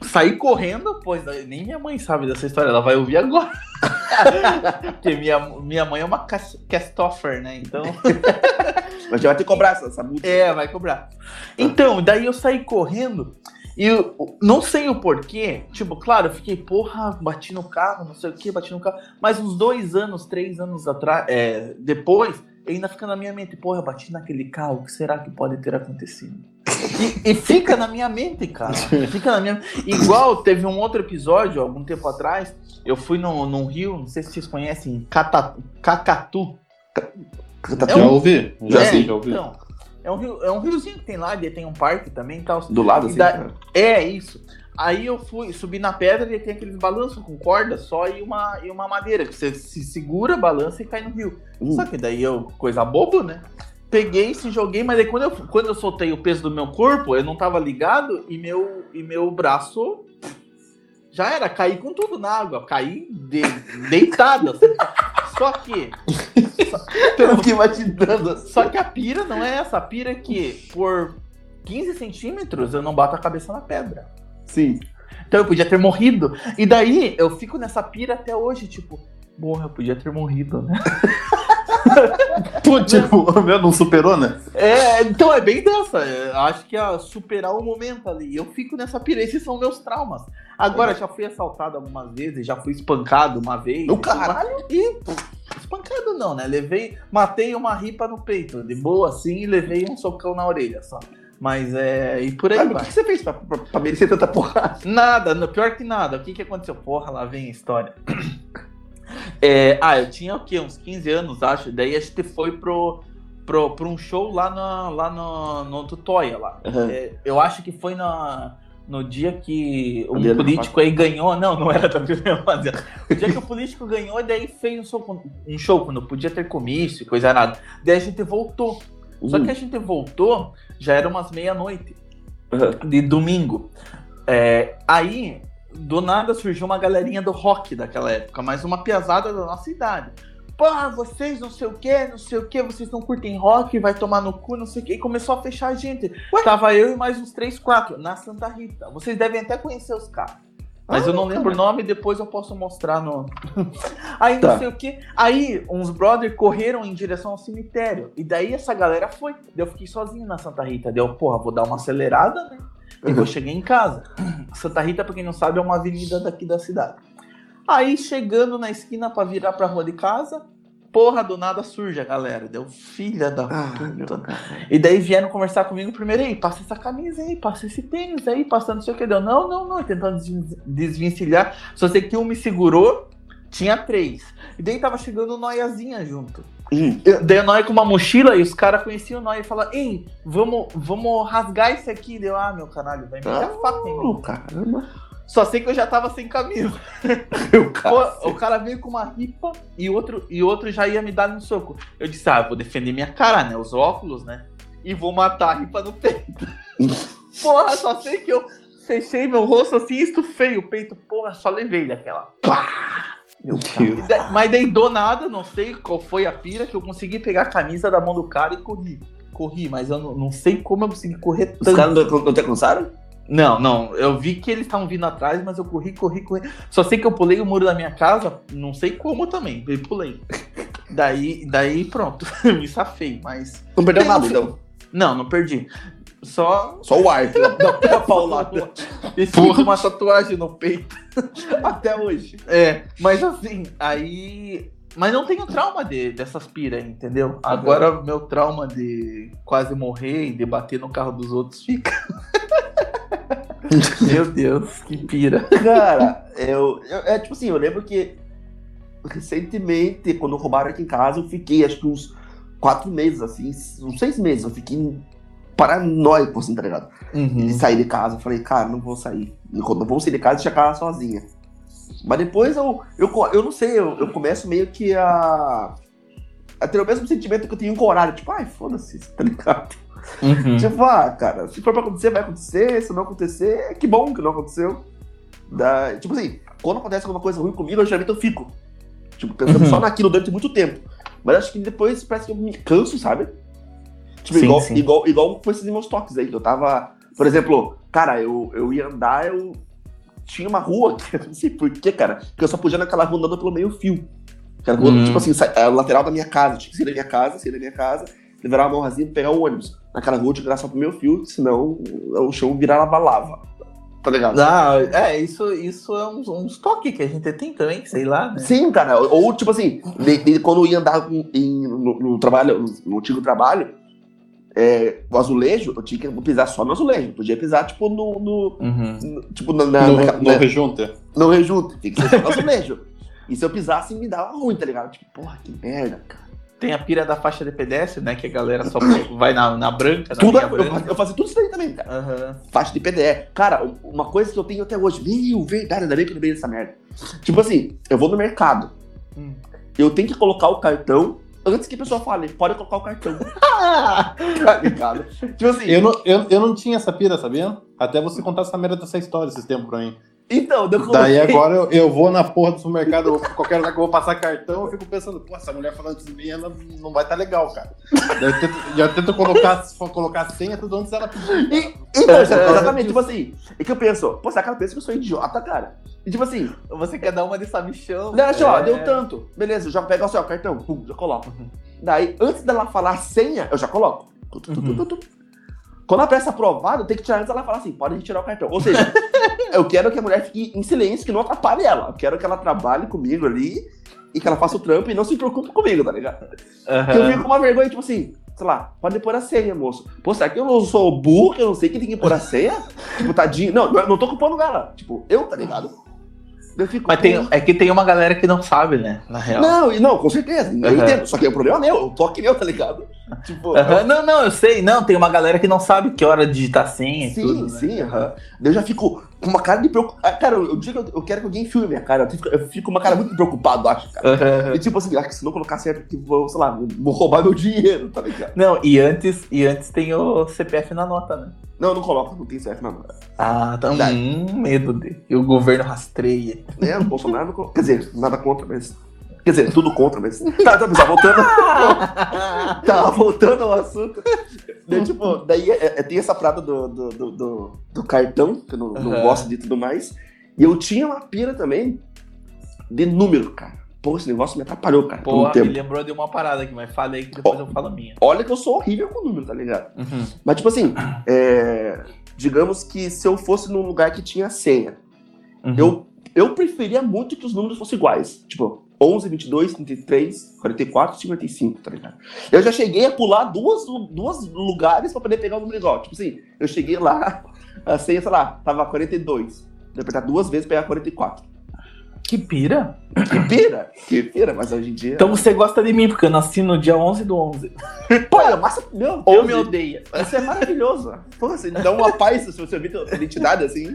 saí correndo, pois nem minha mãe sabe dessa história, ela vai ouvir agora. Porque minha, minha mãe é uma cas- castoffer, né? Então. Mas já vai ter que cobrar essa, essa multa. É, vai cobrar. Então, daí eu saí correndo e eu não sei o porquê. Tipo, claro, eu fiquei, porra, bati no carro, não sei o que, bati no carro. Mas uns dois anos, três anos atrás, é, depois, ainda fica na minha mente, porra, eu bati naquele carro, o que será que pode ter acontecido? E, e fica na minha mente, cara. Fica na minha Igual teve um outro episódio, algum tempo atrás, eu fui no, num rio, não sei se vocês conhecem, Cata- Cacatu. Tá Já tudo ouvi? Já É, sim, já ouvi. Então, é um, rio, é um riozinho que tem lá, tem um parque também e tal. do lado, assim. Da- cara. É isso. Aí eu fui, subi na pedra e tem aqueles balanços com corda só e uma, e uma madeira, que você se segura, balança e cai no rio. Hum. Só que daí eu, coisa boba, né? Peguei, se joguei, mas aí quando eu, quando eu soltei o peso do meu corpo, eu não tava ligado e meu, e meu braço já era, caí com tudo na água, caí de, deitado. assim. Só que Pelo que vai te dando. só que a pira não é essa. A pira é que por 15 centímetros eu não bato a cabeça na pedra. Sim. Então eu podia ter morrido. E daí eu fico nessa pira até hoje, tipo, porra, eu podia ter morrido, né? Pô, tipo, meu, não superou, né? É, então é bem dessa. é, Acho que é superar o momento ali. Eu fico nessa pira. Esses são meus traumas. Agora, já fui assaltado algumas vezes, já fui espancado uma vez. O caralho. E pff, espancado não, né? Levei, matei uma ripa no peito, de boa assim, e levei um socão na orelha só. Mas é. E por aí o vai. que você fez pra, pra, pra merecer tanta porrada? Nada, no- pior que nada. O que que aconteceu? Porra, lá vem a história. É, ah, eu tinha o quê? Uns 15 anos, acho. Daí a gente foi pro, pro, pro um show lá, na, lá no, no Tutóia lá. Uhum. É, eu acho que foi na, no dia que um Adriano político aí ganhou. Não, não era da Adriano Rapaziada. O dia que o político ganhou, e daí fez um show, um show quando podia ter comício coisa nada. Daí a gente voltou. Só Hum. que a gente voltou, já era umas meia-noite Uhum. de domingo. É, aí, do nada surgiu uma galerinha do rock daquela época, mas uma piazada da nossa idade. Porra, vocês não sei o que, não sei o que, vocês não curtem rock, vai tomar no cu, não sei o que. E começou a fechar a gente. Tava eu e mais uns três, quatro, na Santa Rita. Vocês devem até conhecer os caras. Mas Ah, eu não lembro o nome, depois eu posso mostrar no. Aí não Tá. sei o que. Aí uns brothers correram em direção ao cemitério. E daí essa galera foi. Daí eu fiquei sozinho na Santa Rita. Deu, porra, vou dar uma acelerada, né? E vou chegar em casa. Santa Rita, pra quem não sabe, é uma avenida daqui da cidade. Aí chegando na esquina pra virar pra rua de casa, porra, do nada surge a galera. Deu filha da Ah, puta. E daí vieram conversar comigo primeiro, aí, passa essa camisa aí, passa esse tênis aí, passando não sei o que. Deu, não, não, não, tentando des- desvencilhar. Só sei que um me segurou, tinha três. E daí tava chegando Noiazinha junto. Hum. Eu, daí o Noia com uma mochila e os caras conheciam o Noia e falaram, ei, vamos, vamos rasgar esse aqui. Deu, ah, meu caralho, vai meter a faca em mim. Caramba. Só sei que eu já tava sem camisa. Pô, o cara veio com uma ripa e outro, e outro já ia me dar no soco. Eu disse, ah, vou defender minha cara, né? Os óculos, né? E vou matar a ripa no peito. Porra, só sei que eu fechei meu rosto assim, estufei o peito. Porra, só levei daquela. Pá! Meu da- Mas daí do nada, não sei qual foi a pira, que eu consegui pegar a camisa da mão do cara e corri. Corri, mas eu não, não sei como eu consegui correr Os tanto. caras não, não te alcançaram? Não, não. Eu vi que eles estavam vindo atrás, mas eu corri, corri, corri. Só sei que eu pulei o muro da minha casa, não sei como também, eu pulei. Daí, daí pronto, me safei, mas. Não perdeu nada, então. Não, não perdi. Só Só o ar. Dá uma paulada. e fiz uma tatuagem no peito. Até hoje. É, mas assim, aí. Mas não tenho trauma de, dessas pira, aí, entendeu? Agora meu trauma de quase morrer e de bater no carro dos outros fica. Meu Deus, que pira. Cara, eu, eu- É tipo assim, eu lembro que recentemente, quando roubaram aqui em casa, eu fiquei acho que uns quatro meses, assim, uns seis meses, eu fiquei paranoico, assim, tá ligado? Uhum. de sair de casa. Eu falei, cara, não vou sair. Não vou sair de casa e deixar a casa sozinha. Mas depois eu, eu, eu não sei, eu, eu começo meio que a, a ter o mesmo sentimento que eu tenho com o horário. Tipo, ai, foda-se, tá ligado? Uhum. Tipo, ah, cara, se for pra acontecer, vai acontecer. Se não acontecer, que bom que não aconteceu. Da, tipo assim, quando acontece alguma coisa ruim comigo, eu geralmente eu fico. Tipo, pensando Uhum. só naquilo durante muito tempo. Mas acho que depois parece que eu me canso, sabe? Tipo, Sim, igual, sim. igual, igual com esses meus toques aí. que Eu tava. Por exemplo, cara, eu, eu ia andar, eu tinha uma rua, que eu não sei porquê, cara, que eu só podia naquela rua andando pelo meio fio. Hum. tipo assim, sa- a lateral da minha casa. Tinha que sair da minha casa, sair da minha casa, levar uma morrazinha e pegar o ônibus. Naquela rua eu tinha que só pro meu fio, senão o chão virava lava. Tá ligado? Ah, é, isso, isso é uns, uns toques que a gente tem também, sei lá, né? Sim, cara. Ou, tipo assim, de- de- quando eu ia andar em- no, no trabalho, no, no antigo trabalho, é, o azulejo, eu tinha que pisar só no azulejo. Eu podia pisar, tipo, no. no- Uhum. no- tipo, na, na, no, na- no rejunte. no rejunte. Tem que ser só no azulejo. E se eu pisasse, me dava ruim, tá ligado? Tipo, porra, que merda, cara. Tem a pira da faixa de pedestre, né? Que a galera só vai na, na branca, na Tudo, linha eu, branca. eu fazia tudo isso daí também, cara. Aham. Faixa de PDE. Cara, uma coisa que eu tenho até hoje, meu, verdade, ainda bem que eu lembrei dessa merda. Tipo assim, eu vou no mercado, Hum. eu tenho que colocar o cartão antes que a pessoa fale, pode colocar o cartão. tá ligado? Tipo assim, Eu não, eu, eu não tinha essa pira, sabia? Até você contar essa merda dessa história esses tempos pra mim. então, eu Daí coloquei- agora eu, eu vou na porra do supermercado, eu qualquer lugar que eu vou passar cartão, eu fico pensando, pô, essa mulher falando de mim, ela não vai estar legal, cara. Daí eu tento, já tento colocar, colocar a senha tudo antes dela pedir. E- Então, exatamente, tipo assim, é que eu penso, pô, será que ela pensa que eu sou idiota, cara? E tipo assim, Você quer dar uma de sabichão? Não, assim, ó, É. deu tanto. Beleza, eu já pego assim, ó, cartão, pum, já coloco. Daí, antes dela falar a senha, eu já coloco. Tu. Quando ela presta aprovado, tem que tirar antes dela falar assim, pode retirar o cartão. Ou seja, eu quero que a mulher fique em silêncio, que não atrapalhe ela. Eu quero que ela trabalhe comigo ali e que ela faça o trampo e não se preocupe comigo, tá ligado? Porque eu fico com uma vergonha, tipo assim, sei lá, pode pôr a senha, moço. Pô, será que eu não sou burro, que eu não sei que tem que pôr a senha? tipo, tadinho. Não, eu não tô culpando ela. Tipo, eu, tá ligado? Eu fico, Mas tem, é que tem uma galera que não sabe, né? Na real. Não, não, com certeza. Eu Aham. entendo. Só que o problema é meu, o toque meu, tá ligado? Tipo, Aham, Não, não, eu sei. Não, tem uma galera que não sabe que hora de digitar senha sim, tudo. né? sim, aham. Daí eu já fico com uma cara de preocupação. Cara, eu digo que eu quero que alguém filme minha cara. Eu fico, eu fico com uma cara muito preocupado, acho, cara. Aham. E tipo assim, ah, que se não colocar certo aqui, vou, sei lá, vou roubar meu dinheiro, tá ligado? Não, e antes, e antes tem o CPF na nota, né? Não, não coloca, não tem certo, não. Ah, tá um medo de. E o governo rastreia. É, o Bolsonaro não coloca. Quer dizer, nada contra, mas. Quer dizer, tudo contra, mas. Tá, tá, pessoal, voltando. Tá, voltando ao assunto. Daí, tipo, daí é- é- tem essa prada do, do, do, do- cartão, que eu não, não Aham. gosto de tudo mais. E eu tinha uma pira também de número, cara. Pô, esse negócio me atrapalhou, cara, Porra, me lembrou de uma parada aqui, mas falei que depois eu falo a minha. Olha que eu sou horrível com número, tá ligado? Uhum. Mas, tipo assim, é, digamos que se eu fosse num lugar que tinha senha, Uhum. eu, eu preferia muito que os números fossem iguais. Tipo, 11, 22, 33, 44, 55, tá ligado? Eu já cheguei a pular duas, duas lugares pra poder pegar o número igual. Tipo assim, eu cheguei lá, a senha, sei lá, tava 42. Eu apertar duas vezes e pegar 44. Que pira. Que pira! Que pira, mas hoje em dia. Então você gosta de mim, porque eu nasci no dia 11 do 11. pô, é massa. Meu, Ou 11, me odeia. Isso é maravilhoso. Pô, você dá uma paz se você ouvir tua identidade assim.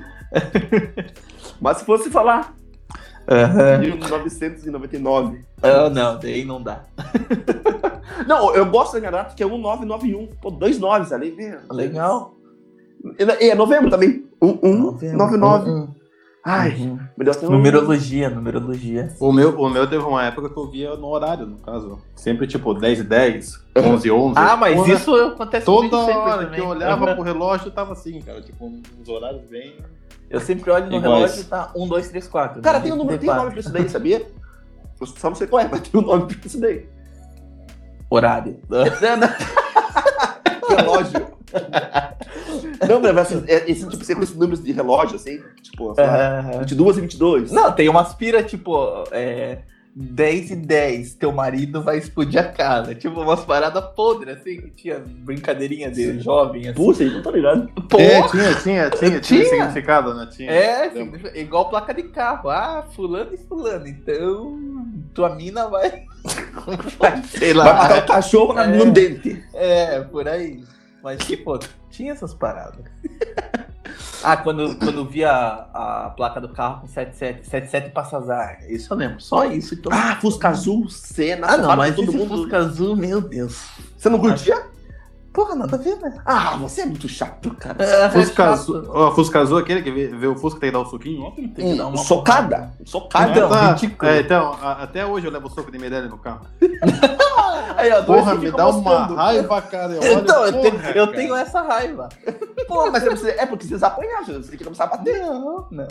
Mas se fosse falar Aham. 1999. Ah, não, daí não dá. Não, eu gosto da data que é 1991. Pô, dois noves ali. meu. Legal. E é novembro também. 1199. Hum, Ai, uhum. Deus, tem um... Numerologia, numerologia. O meu, o meu teve uma época que eu via no horário, no caso. Sempre tipo 10 e 10, 11 e 11. Ah, mas Porra, isso acontece Toda hora também. que eu olhava Aham. pro relógio, tava assim, cara. Tipo, uns horários bem. Eu sempre olho no Iguais. relógio e tá 1, 2, 3, 4. Cara, tem um, número, tem um nome pra isso daí, sabia? Eu só não sei qual é, mas tem um nome pra isso daí. Horário. Relógio. Não, mas assim, é- esse tipo, você com esses números de relógio, assim, tipo, sei lá, Aham. 22 e 22. Não, tem umas pira, tipo, é, 10 e 10, teu marido vai explodir a casa. Tipo, umas paradas podres, assim, que tinha brincadeirinha de jovem, assim. Puxa, não tô ligado. Pô, É, tinha, tinha, tinha, tinha, Tinha? significado, né? Tinha. é, igual placa de carro. Ah, fulano e fulano. Então, tua mina vai... vai sei Vai lá. matar o cachorro na- É. no dente. É, por aí. Mas, tipo, tinha essas paradas. Ah, quando, quando via a, a placa do carro com 77, 77 Passazar. Isso eu lembro. Só isso. Então... Ah, Fusca Azul, cena. Ah, não, mas todo mundo. Fusca azul, meu Deus. Você não curtia? Porra, nada a ver, né? Ah, você é muito chato, cara. É, Fusca chato. azul, ó, Fusca azul, aquele que vê, vê o Fusca tem que dar o suquinho, ó. Tem que dar uma socada. Socada. Então, tá, ridículo. é, então a- até hoje eu levo soco de medalha no carro. Aí, ó, Porra, me dá uma moscando. raiva, cara. Eu olho, Então, eu, porra, tenho, eu tenho essa raiva. Pô, mas você precisa- é porque vocês apanharam, você tem que começar a bater. Não, não.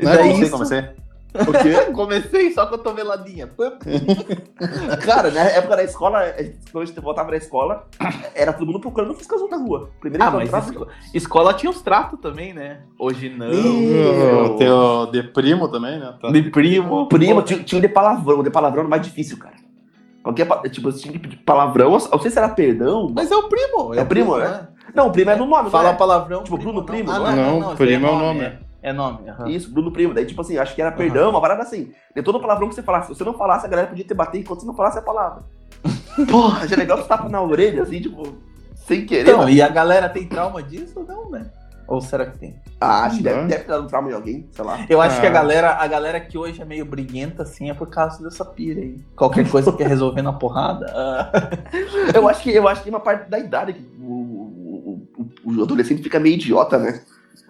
E Não é daí você, isso- comecei. O quê? Comecei só com a toveladinha. Cara, na época da escola, quando a gente voltava da escola, era todo mundo procurando o Fusca Azul na rua. Primeiro Ah, mas encontrava- esco- escola tinha os tratos também, né? Hoje não. Meu. Tem o de primo também, né? Tá. De primo. Primo, tinha, tinha um de palavrão. O de palavrão era mais difícil, cara. Qualquer, tipo, você tinha que pedir palavrão. Eu não sei se era perdão. Mas é o primo. É o primo, né? Não, o primo é no nome, Fala é? palavrão. Tipo, Bruno Primo, Ah, não não, é? não, Não, não, primo é o nome. É, é nome. aham. Isso, Bruno Primo. Daí, tipo assim, acho que era perdão, uma parada assim. De todo palavrão que você falasse. Se você não falasse, a galera podia te bater enquanto você não falasse a palavra. Porra, já é legal você tapa na orelha, assim, tipo, sem querer. Então, e a galera tem trauma disso ou não, né? Ou será que tem? Ah, acho que deve, Não. deve ter dado um trauma em alguém, sei lá. Eu acho Ah. que a galera, a galera que hoje é meio briguenta, assim, é por causa dessa pira aí. Qualquer coisa que quer resolver na porrada. ah. Eu acho que, eu acho que é uma parte da idade que o, o, o- o adolescente fica meio idiota, né?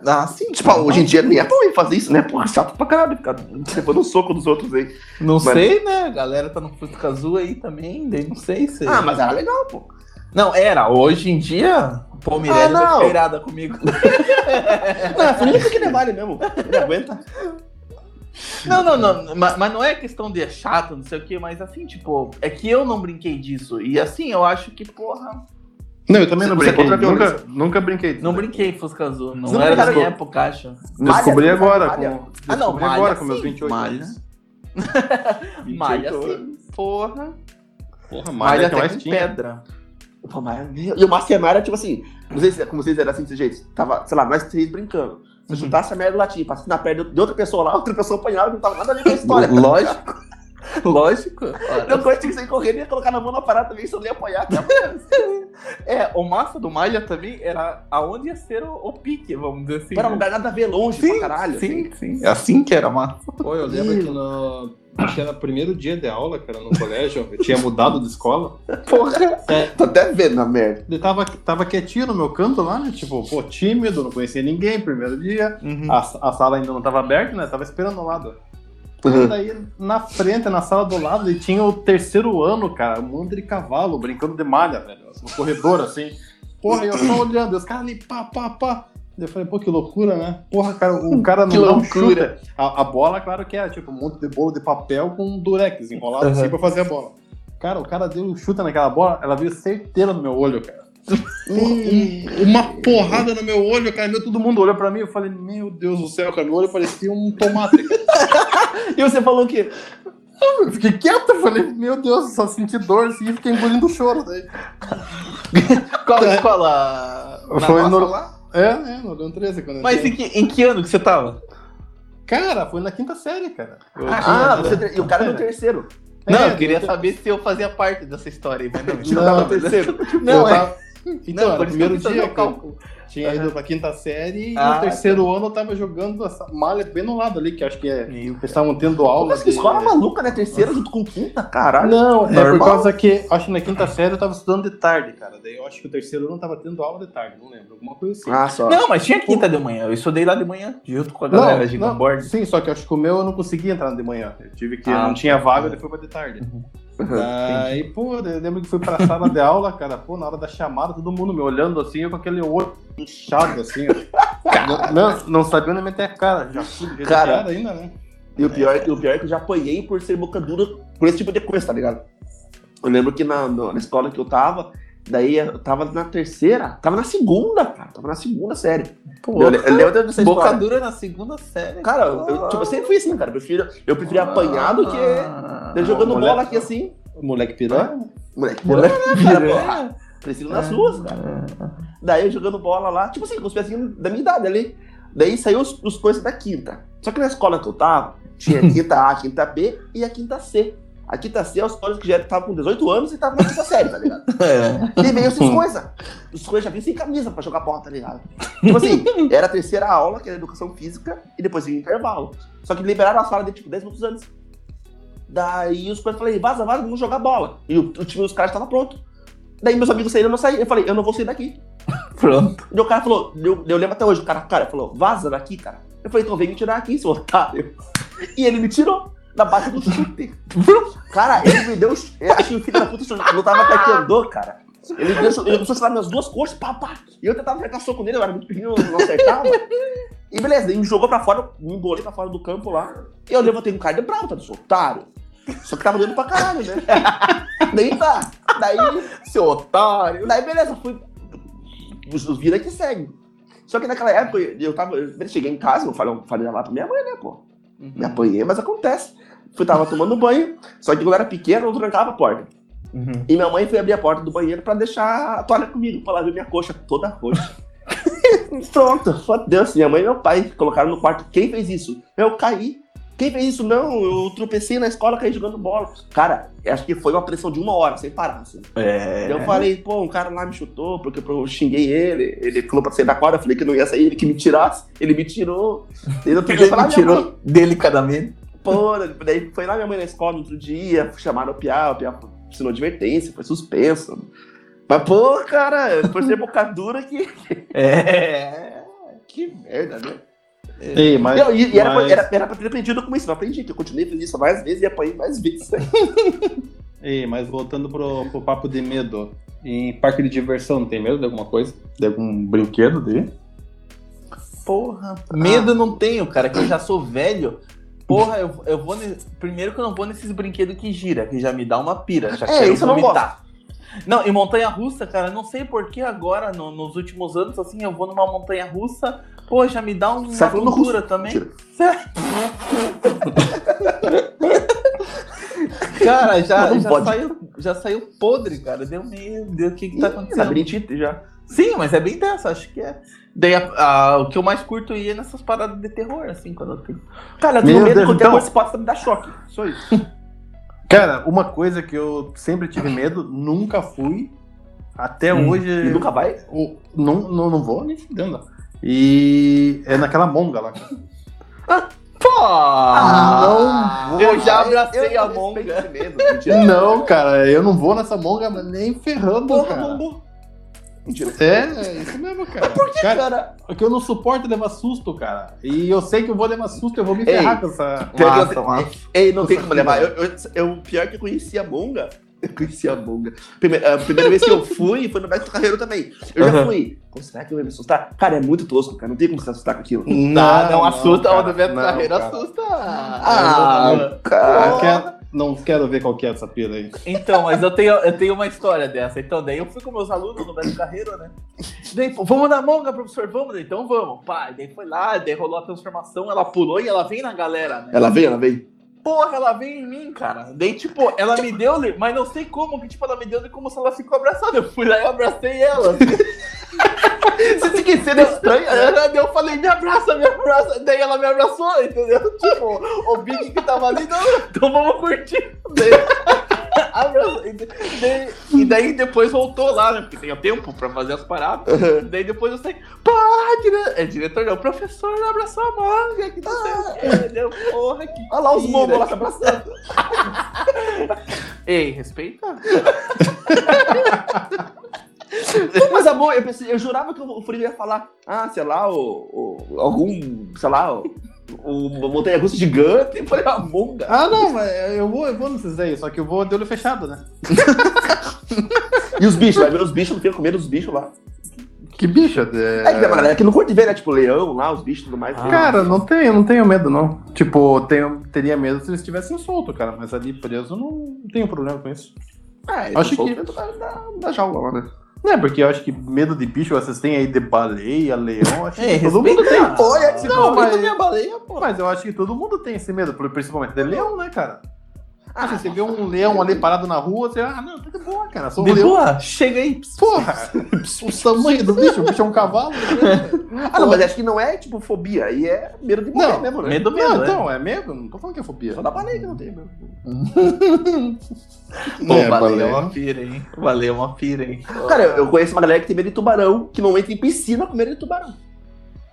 Ah, sim. Tipo, hoje em dia nem é eu fazer isso, né? Porra, chato pra caralho, ficar levando um soco dos outros aí. Não Mas- sei, né? A galera tá no Fusca Azul aí também, daí não sei se. Ah, mas era legal, pô. Não, era. Hoje em dia, Pô, Mirella Ah, não. vai feirada comigo. Não, foi nem porque ele vale mesmo. Ele aguenta. Não, não, não. Mas, mas não é questão de é chato, não sei o que, mas assim, tipo, é que eu não brinquei disso. E assim, eu acho que, porra. Não, eu também não é brinquei. contra a Nunca, nunca brinquei. Não brinquei Fusca Azul. Não, não era da minha época, acho. Malha, Descobri você agora. malha? Com, Ah, não, descobri malha agora com meus sim, 28 malha. anos. Malha 28 sim. Porra. Porra, Malha malha que mais com tinha. pedra. Pô, mas- E o Mastermind era tipo assim, não sei se como vocês eram assim desse jeito. Tava, sei lá, nós três brincando. Se eu Uhum. chutasse a merda do latim, passasse na perna de outra pessoa lá, outra pessoa apanhava, não tava nada a ver com a história. Lógico. Lógico. Eu que sair correndo e ia colocar na mão na parada também, eu nem até amanhã. É, o massa do Malha também era aonde ia ser o, o pique, vamos dizer assim. Para um né? lugar nada a ver, longe pra caralho. Sim, assim. sim. É assim que era massa. Pô, eu lembro que no. Acho que era o primeiro dia de aula, cara, no colégio. Eu tinha mudado de escola. Porra, tô até vendo a merda. Ele tava, tava quietinho no meu canto lá, né? Tipo, pô, tímido, não conhecia ninguém, primeiro dia. A, a sala ainda não tava aberta, né? Tava esperando ao lado. E daí, na frente, na sala do lado, ele tinha o terceiro ano, cara, um monte de cavalo, brincando de malha, velho. No corredor, assim. Porra, e eu só olhando, e os caras ali, pá, pá, pá. Eu falei, pô, que loucura, né? Porra, cara, o cara não chute. A, a bola, claro que era, tipo, um monte de bolo de papel com um durex enrolado Uhum. assim pra fazer a bola. Cara, o cara deu um chute naquela bola, ela veio certeira no meu olho, cara. Um- uma porrada no meu olho, cara. Meu, todo mundo olhou pra mim. Eu falei, meu Deus do céu, cara. Meu olho parecia um tomate. E você falou o quê? Eu fiquei quieto. Eu falei, meu Deus, só senti dor assim, e fiquei engolindo o choro. Daí. Qual escola? Na Foi no- lá? É, é, no Leão 13. Quando Mas em que, em que ano que você tava? Cara, foi na quinta série, cara. Eu Ah, tinha- você, e o cara no terceiro. Não, É, eu queria eu- saber se eu fazia parte dessa história aí, mas não. Não, no terceiro. Não, eu, é. tava, Então, Não, primeiro dia que eu tinha ido pra quinta série e Ah, no terceiro ano eu tava jogando essa malha bem no lado ali, que eu acho que é. Eles estavam tendo aula. Mas que de- escola maluca, né? Terceira junto com quinta, caralho. Não, é Normal. por causa que acho que na quinta série eu tava estudando de tarde, cara. Daí eu acho que o terceiro ano tava tendo aula de tarde, não lembro. Alguma coisa assim. Ah, só. Não, mas tinha quinta de manhã. Eu estudei lá de manhã, junto com a galera de não, Gamboard. sim, só que acho que o meu eu não conseguia entrar de manhã. Eu tive que. Ah, não tinha vaga, daí foi pra de tarde. Uhum. Aí, pô, eu lembro que fui pra sala de aula, cara, pô, na hora da chamada, todo mundo me olhando assim, eu com aquele olho inchado, assim, ó. não, não sabia onde meter a cara, já fui Cara, era ainda, né? E o pior, e o pior é que eu já apanhei por ser boca dura por esse tipo de coisa, tá ligado? Eu lembro que na, na escola que eu tava, daí eu tava na terceira, tava na segunda, cara. Tava na segunda série. Pô, Eu, eu lembro dessa boca história. dura na segunda série. Cara, eu, eu, tipo, eu sempre fui assim, cara. Eu prefiro, eu preferi apanhar do que Ah, jogando moleque. bola aqui assim. Moleque piranha. Moleque, Moleque piranha, cara, piranha. porra. Preciso nas ruas, cara. Ah, Daí eu jogando bola lá, tipo assim, com os pezinhos da minha idade ali. Daí saiu os, os coisas da quinta. Só que na escola que eu tava, tinha a quinta A, a quinta B e a quinta C. A quinta C é os colegas que já estavam com 18 anos e estavam na quinta série, tá ligado? É. E veio essas coisas. Os coisas já vinham sem camisa pra jogar bola, tá ligado? Tipo assim, era a terceira aula, que era educação física, e depois vinha intervalo. Só que liberaram a sala de tipo 10 minutos antes. Daí os colegas falaram, vaza, vaza, vamos jogar bola. E o, o time dos caras tava pronto. Daí meus amigos saíram, eu não saí. Eu falei, eu não vou sair daqui. Pronto. E o cara falou, eu, eu lembro até hoje, o cara, cara falou, vaza daqui, cara. Eu falei, então vem me tirar aqui, seu otário. E ele me tirou na base do chute. cara, ele me deu. Eu que o filho da puta não tava taekwondo, cara. Ele, me deu, ele começou a tirar minhas duas coxas, pá, pá. E eu tentava marcar soco nele, eu era muito pequeno, eu não acertava. E beleza, ele me jogou pra fora, me embolei pra fora do campo lá. E eu levantei um cara de bravo, tá, seu otário. Só que tava doendo pra caralho, né? Daí tá. Daí. Seu otário. Daí beleza, fui. Vida que segue. Só que naquela época eu tava. Eu cheguei em casa, eu falei, eu falei lá pra minha mãe, né, pô? Me apanhei, mas acontece. Fui, tava tomando banho, só que quando era pequeno, eu trancava a porta. Uhum. E minha mãe foi abrir a porta do banheiro pra deixar a toalha comigo, pra ela ver minha coxa toda roxa. Pronto, fodeu-se. Minha mãe e meu pai colocaram no quarto. Quem fez isso? Eu caí. Quem fez isso? Não, eu tropecei na escola, caí jogando bola. Cara, acho que foi uma pressão de uma hora, sem parar, assim. É. Eu falei, pô, um cara lá me chutou, porque eu xinguei ele. Ele falou pra sair da quadra, eu falei que não ia sair, ele que me tirasse. Ele me tirou. Ele eu falei, me "Ah, minha mãe, tirou delicadamente. Pô, daí foi lá minha mãe na escola no outro dia, chamaram o Piá, o Piá assinou advertência, foi suspenso. Mas, pô, cara, por ser boca dura que. É. Que merda, né? Ei, mas, Não, e e era, pra- mas- era, era pra ter aprendido com isso, não aprendi, que eu continuei fazendo isso mais vezes e apanhei mais vezes. ei, mas voltando pro, pro papo de medo. Em parque de diversão, não tem medo de alguma coisa? De algum brinquedo dele? Porra. Medo não tenho, cara, que eu já sou velho. Porra, eu, eu vou. ne- Primeiro que eu não vou nesses brinquedos que gira, que já me dá uma pira. Já É, quero isso eu não vomitar. Não, e montanha russa, cara, não sei por que agora, no- nos últimos anos, assim, eu vou numa montanha russa, pô, já me dá um- uma Sai falando cultura também. Cara, já, Não já, pode. saiu, já saiu podre, cara. Deu. Deu o que, que tá acontecendo? Labirintite já. Sim, mas é bem tenso, acho que é. Daí a- a- o que eu mais curto ir é nessas paradas de terror, assim, quando eu tenho. Cara, eu tenho medo Deus, que qualquer então- coisa pode me dar choque. Só isso. Cara, uma coisa que eu sempre tive medo, nunca fui. Até Hum, hoje. E nunca vai? não, não, não vou nem fudendo. E é naquela monga lá. Pô! Ah, não eu já Eu abracei não a monga. esse medo. Não, cara, eu não vou nessa monga mas nem ferrando, Porra, cara. Mentira. É, é isso mesmo, cara. Por que, cara? Cara, Porque eu não suporto levar susto, cara. E eu sei que eu vou levar susto, eu vou me Ei. ferrar com essa. Eu Massa, massa. Ei, não tem como levar. Eu, eu, eu- pior que eu conheci a Monga. Eu conheci a Monga. Primeira, a primeira vez que eu fui foi no Beto Carreiro também. Eu já Uhum. fui. Pô, será que eu ia me assustar? Cara, é muito tosco, cara. Não tem como se assustar com aquilo. Não, não, assusta, cara, o do Beto não, Carreiro cara. assusta. Ah, cara. Não quero, não quero ver qual que é essa pira aí. Então, mas eu tenho, eu tenho uma história dessa. Então, daí eu fui com meus alunos no Beto Carreiro, né? Daí, vamos na monga, professor, vamos? Daí, Então vamos. Pá, daí foi lá, daí rolou a transformação, ela pulou e ela vem na galera, né? Ela veio, ela veio. Porra, ela veio em mim, cara. Daí, tipo, ela me deu, mas não sei como, que tipo, ela me deu como se ela ficou abraçada. Eu fui lá e abracei ela. Você fica sendo estranho, né? Eu falei, me abraça, me abraça. Daí ela me abraçou, entendeu? Tipo, o Big que tava ali, não, então vamos curtir. Daí- Abraçou. E daí- E daí depois voltou lá, né? Porque tinha tempo pra fazer as paradas. Daí depois eu saí, pá, dire... é diretor, não, o professor abraçou a manga, que não sei o. Deu, porra, que. Olha lá os mongos lá se abraçando. Ei, respeita. Pô, Mas amor, eu, pensei, eu jurava que o Furigo ia falar, ah, sei lá, o, o- algum, sei lá, o, o montanha russa gigante. Eu falei, a monga. Ah, não, mas eu vou, eu vou nesses aí, só que eu vou de olho fechado, né? E os bichos, vai ver os bichos, não tem comendo os bichos lá. Que bicho? É que tem uma galera que não curte ver, né? Tipo, leão lá, os bichos e tudo mais. Ah. Cara, não tenho, não tenho medo, não. Tipo, tenho, teria medo se eles estivessem soltos, cara. Mas ali preso eu não tenho problema com isso. é, acho acho que- que dentro da, da, da jaula lá, né? Não é, porque eu acho que medo de bicho vocês têm aí de baleia, leão, acho Ei, que todo mundo tem. É se Não, for mas- minha baleia, pô. Mas eu acho que todo mundo tem esse medo, principalmente de leão, né, cara? Ah, você vê um leão ali parado na rua, você, ah, não, tá de boa, cara. Sou um De leão. boa, chega aí. Porra! o tamanho do bicho, o bicho é um cavalo. Né? Ah, não, mas acho que não é, tipo, fobia. Aí é medo de morrer Não, mesmo, né? Medo Não, mesmo, né? então, é medo? Não tô falando que é fobia. Só da baleia que não tem mesmo. Pô, É, valeu baleia. uma pira, hein? Valeu uma pira, hein? Cara, eu, eu conheço uma galera que tem medo de tubarão, que não entra em piscina com medo de tubarão.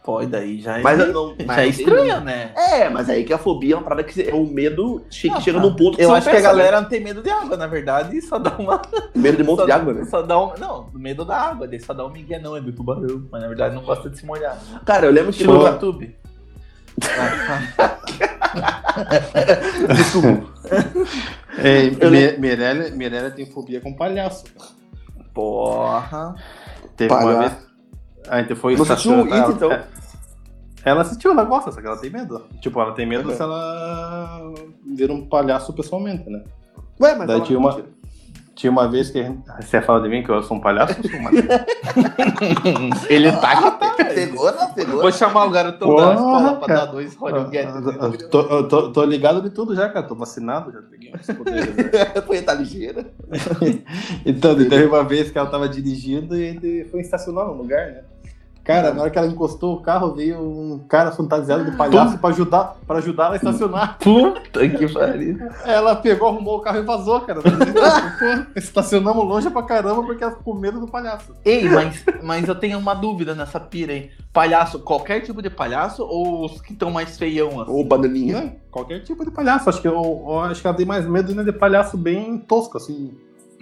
Pô, e daí já é. Mas eu não. já mas é não tem- estranho, né? É, mas aí que a fobia é uma parada que é o medo che- Ah, chega tá. num ponto que Eu acho que a galera não tem medo de água, na verdade, e só dá uma. né? Medo de monte só, de água, né? Só dá um. Não, medo da água, daí só dá um migué, não, é do tubarão. Mas na verdade não gosta de se molhar. Cara, eu lembro que. Tipo tube. Desculpa. É, Eu Mi- Mirella, Mirella tem fobia com palhaço. Porra. Teve Palhaço. uma vez. A gente foi Você assistiu estacionar- It, então? ela- Ela assistiu, ela gosta, só que ela tem medo. Tipo, ela tem medo Uhum. se ela ver um palhaço pessoalmente, né? Ué, mas. Daí ela- tinha uma- Tinha uma vez que você fala de mim que eu sou um palhaço, eu sou um palhaço. Ele tá que tá. Pegou, não? Pegou. Vou chamar o garotão Porra, da escola pra cara. dar dois. Eu tô, tô- tô ligado de tudo já, cara. Tô vacinado, já peguei os poderes. né? Foi tá ligeira. Então, teve uma vez que ela tava dirigindo e ele foi estacionar no lugar, né? Cara, na hora que ela encostou o carro, veio um cara fantasiado de palhaço pra ajudar, pra ajudar ela a estacionar. Puta que pariu. Ela pegou, arrumou o carro e vazou, cara. Pô, Estacionamos longe pra caramba porque ela ficou com medo do palhaço. Ei, mas, mas eu tenho uma dúvida nessa pira aí. Palhaço, qualquer tipo de palhaço ou os que estão mais feião assim? Ô, bananinha. Não, qualquer tipo de palhaço. Acho que eu, eu acho que ela tem mais medo ainda de palhaço bem tosco, assim.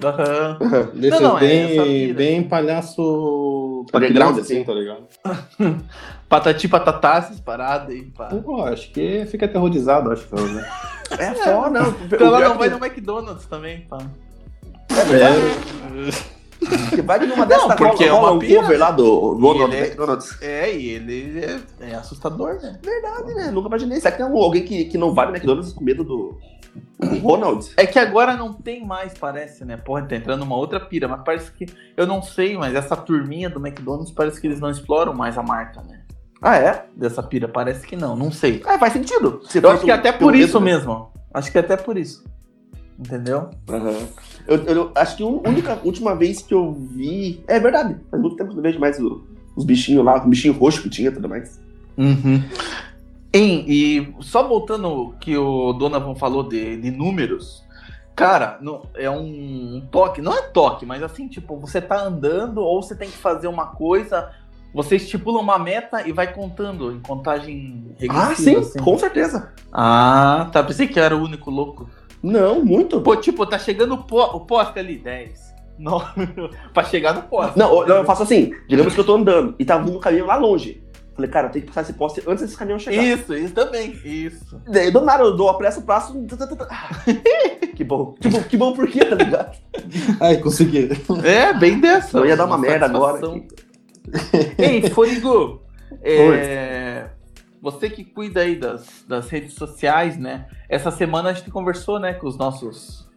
Aham. Desses não, é bem, pira. bem palhaço. Underground, assim. tá ligado? Patati patatá, essas paradas aí, pá. Pô, acho que fica aterrorizado, acho que ela, né? É só, não. Então ela não vai que- no McDonald's também, pá. que vai numa dessas Não, porque é rola uma um pira, cover lá do Ronald é- McDonald's. É, e ele é, é assustador, né? Verdade, né? Nunca imaginei. Será que tem alguém que, que não vai no McDonald's com medo do do Ronald? É que agora não tem mais, parece, né? Porra, tá entrando numa outra pira, mas parece que. Eu não sei, mas essa turminha do McDonald's parece que eles não exploram mais a marca, né? Ah, é? Dessa pira, parece que não, não sei. É, faz sentido. Se Eu acho que é até por isso né? mesmo. Acho que é até por isso. Entendeu? Aham. Eu, eu acho que a única última vez que eu vi. É verdade. Faz muito tempo que eu não vejo mais o- os bichinhos lá, o bichinho roxo que tinha e tudo mais. Uhum. Hein, e só voltando o que o Donovan falou de, de números, cara, no- é um toque, não é toque, mas assim, tipo, você tá andando ou você tem que fazer uma coisa, você estipula uma meta e vai contando em contagem regressiva. Ah, sim, assim. com certeza. Ah, tá, pensei que eu era o único louco. Não, muito. Pô, tipo, tá chegando o, po- o poste ali, 10. Não, pra chegar no poste. Não, não, eu faço assim. Digamos que eu tô andando e tá vindo um caminhão lá longe. Falei, cara, eu tenho que passar esse poste antes desse caminhão chegar. Isso, isso também, isso. Daí do nada eu dou a pressa o braço. que bom. Que bom, que bom por quê, tá ligado? Ai, consegui. É, bem dessa. Eu ia dar uma merda agora. Ei, Forigo, é, você que cuida aí das, das redes sociais, né? Essa semana a gente conversou, né, com os nossos,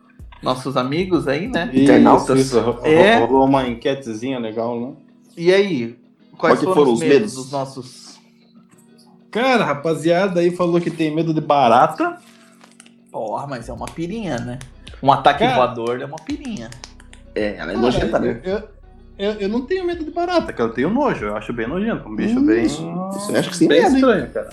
nossos amigos aí, né? Internautas. Isso, isso. É. Rolou uma enquetezinha legal, né? E aí, quais foram, foram os os medos, medos? dos nossos... Cara, rapaziada aí falou que tem medo de barata. Porra, mas é uma pirinha, né? Um ataque Cara. voador é uma pirinha. É, ela é Cara, nojenta, né? Eu, eu, eu não tenho medo de barata, cara. Eu tenho nojo. Eu acho bem nojento. Um bicho Hum, bem. isso- acho que sim bem hein? estranho, cara.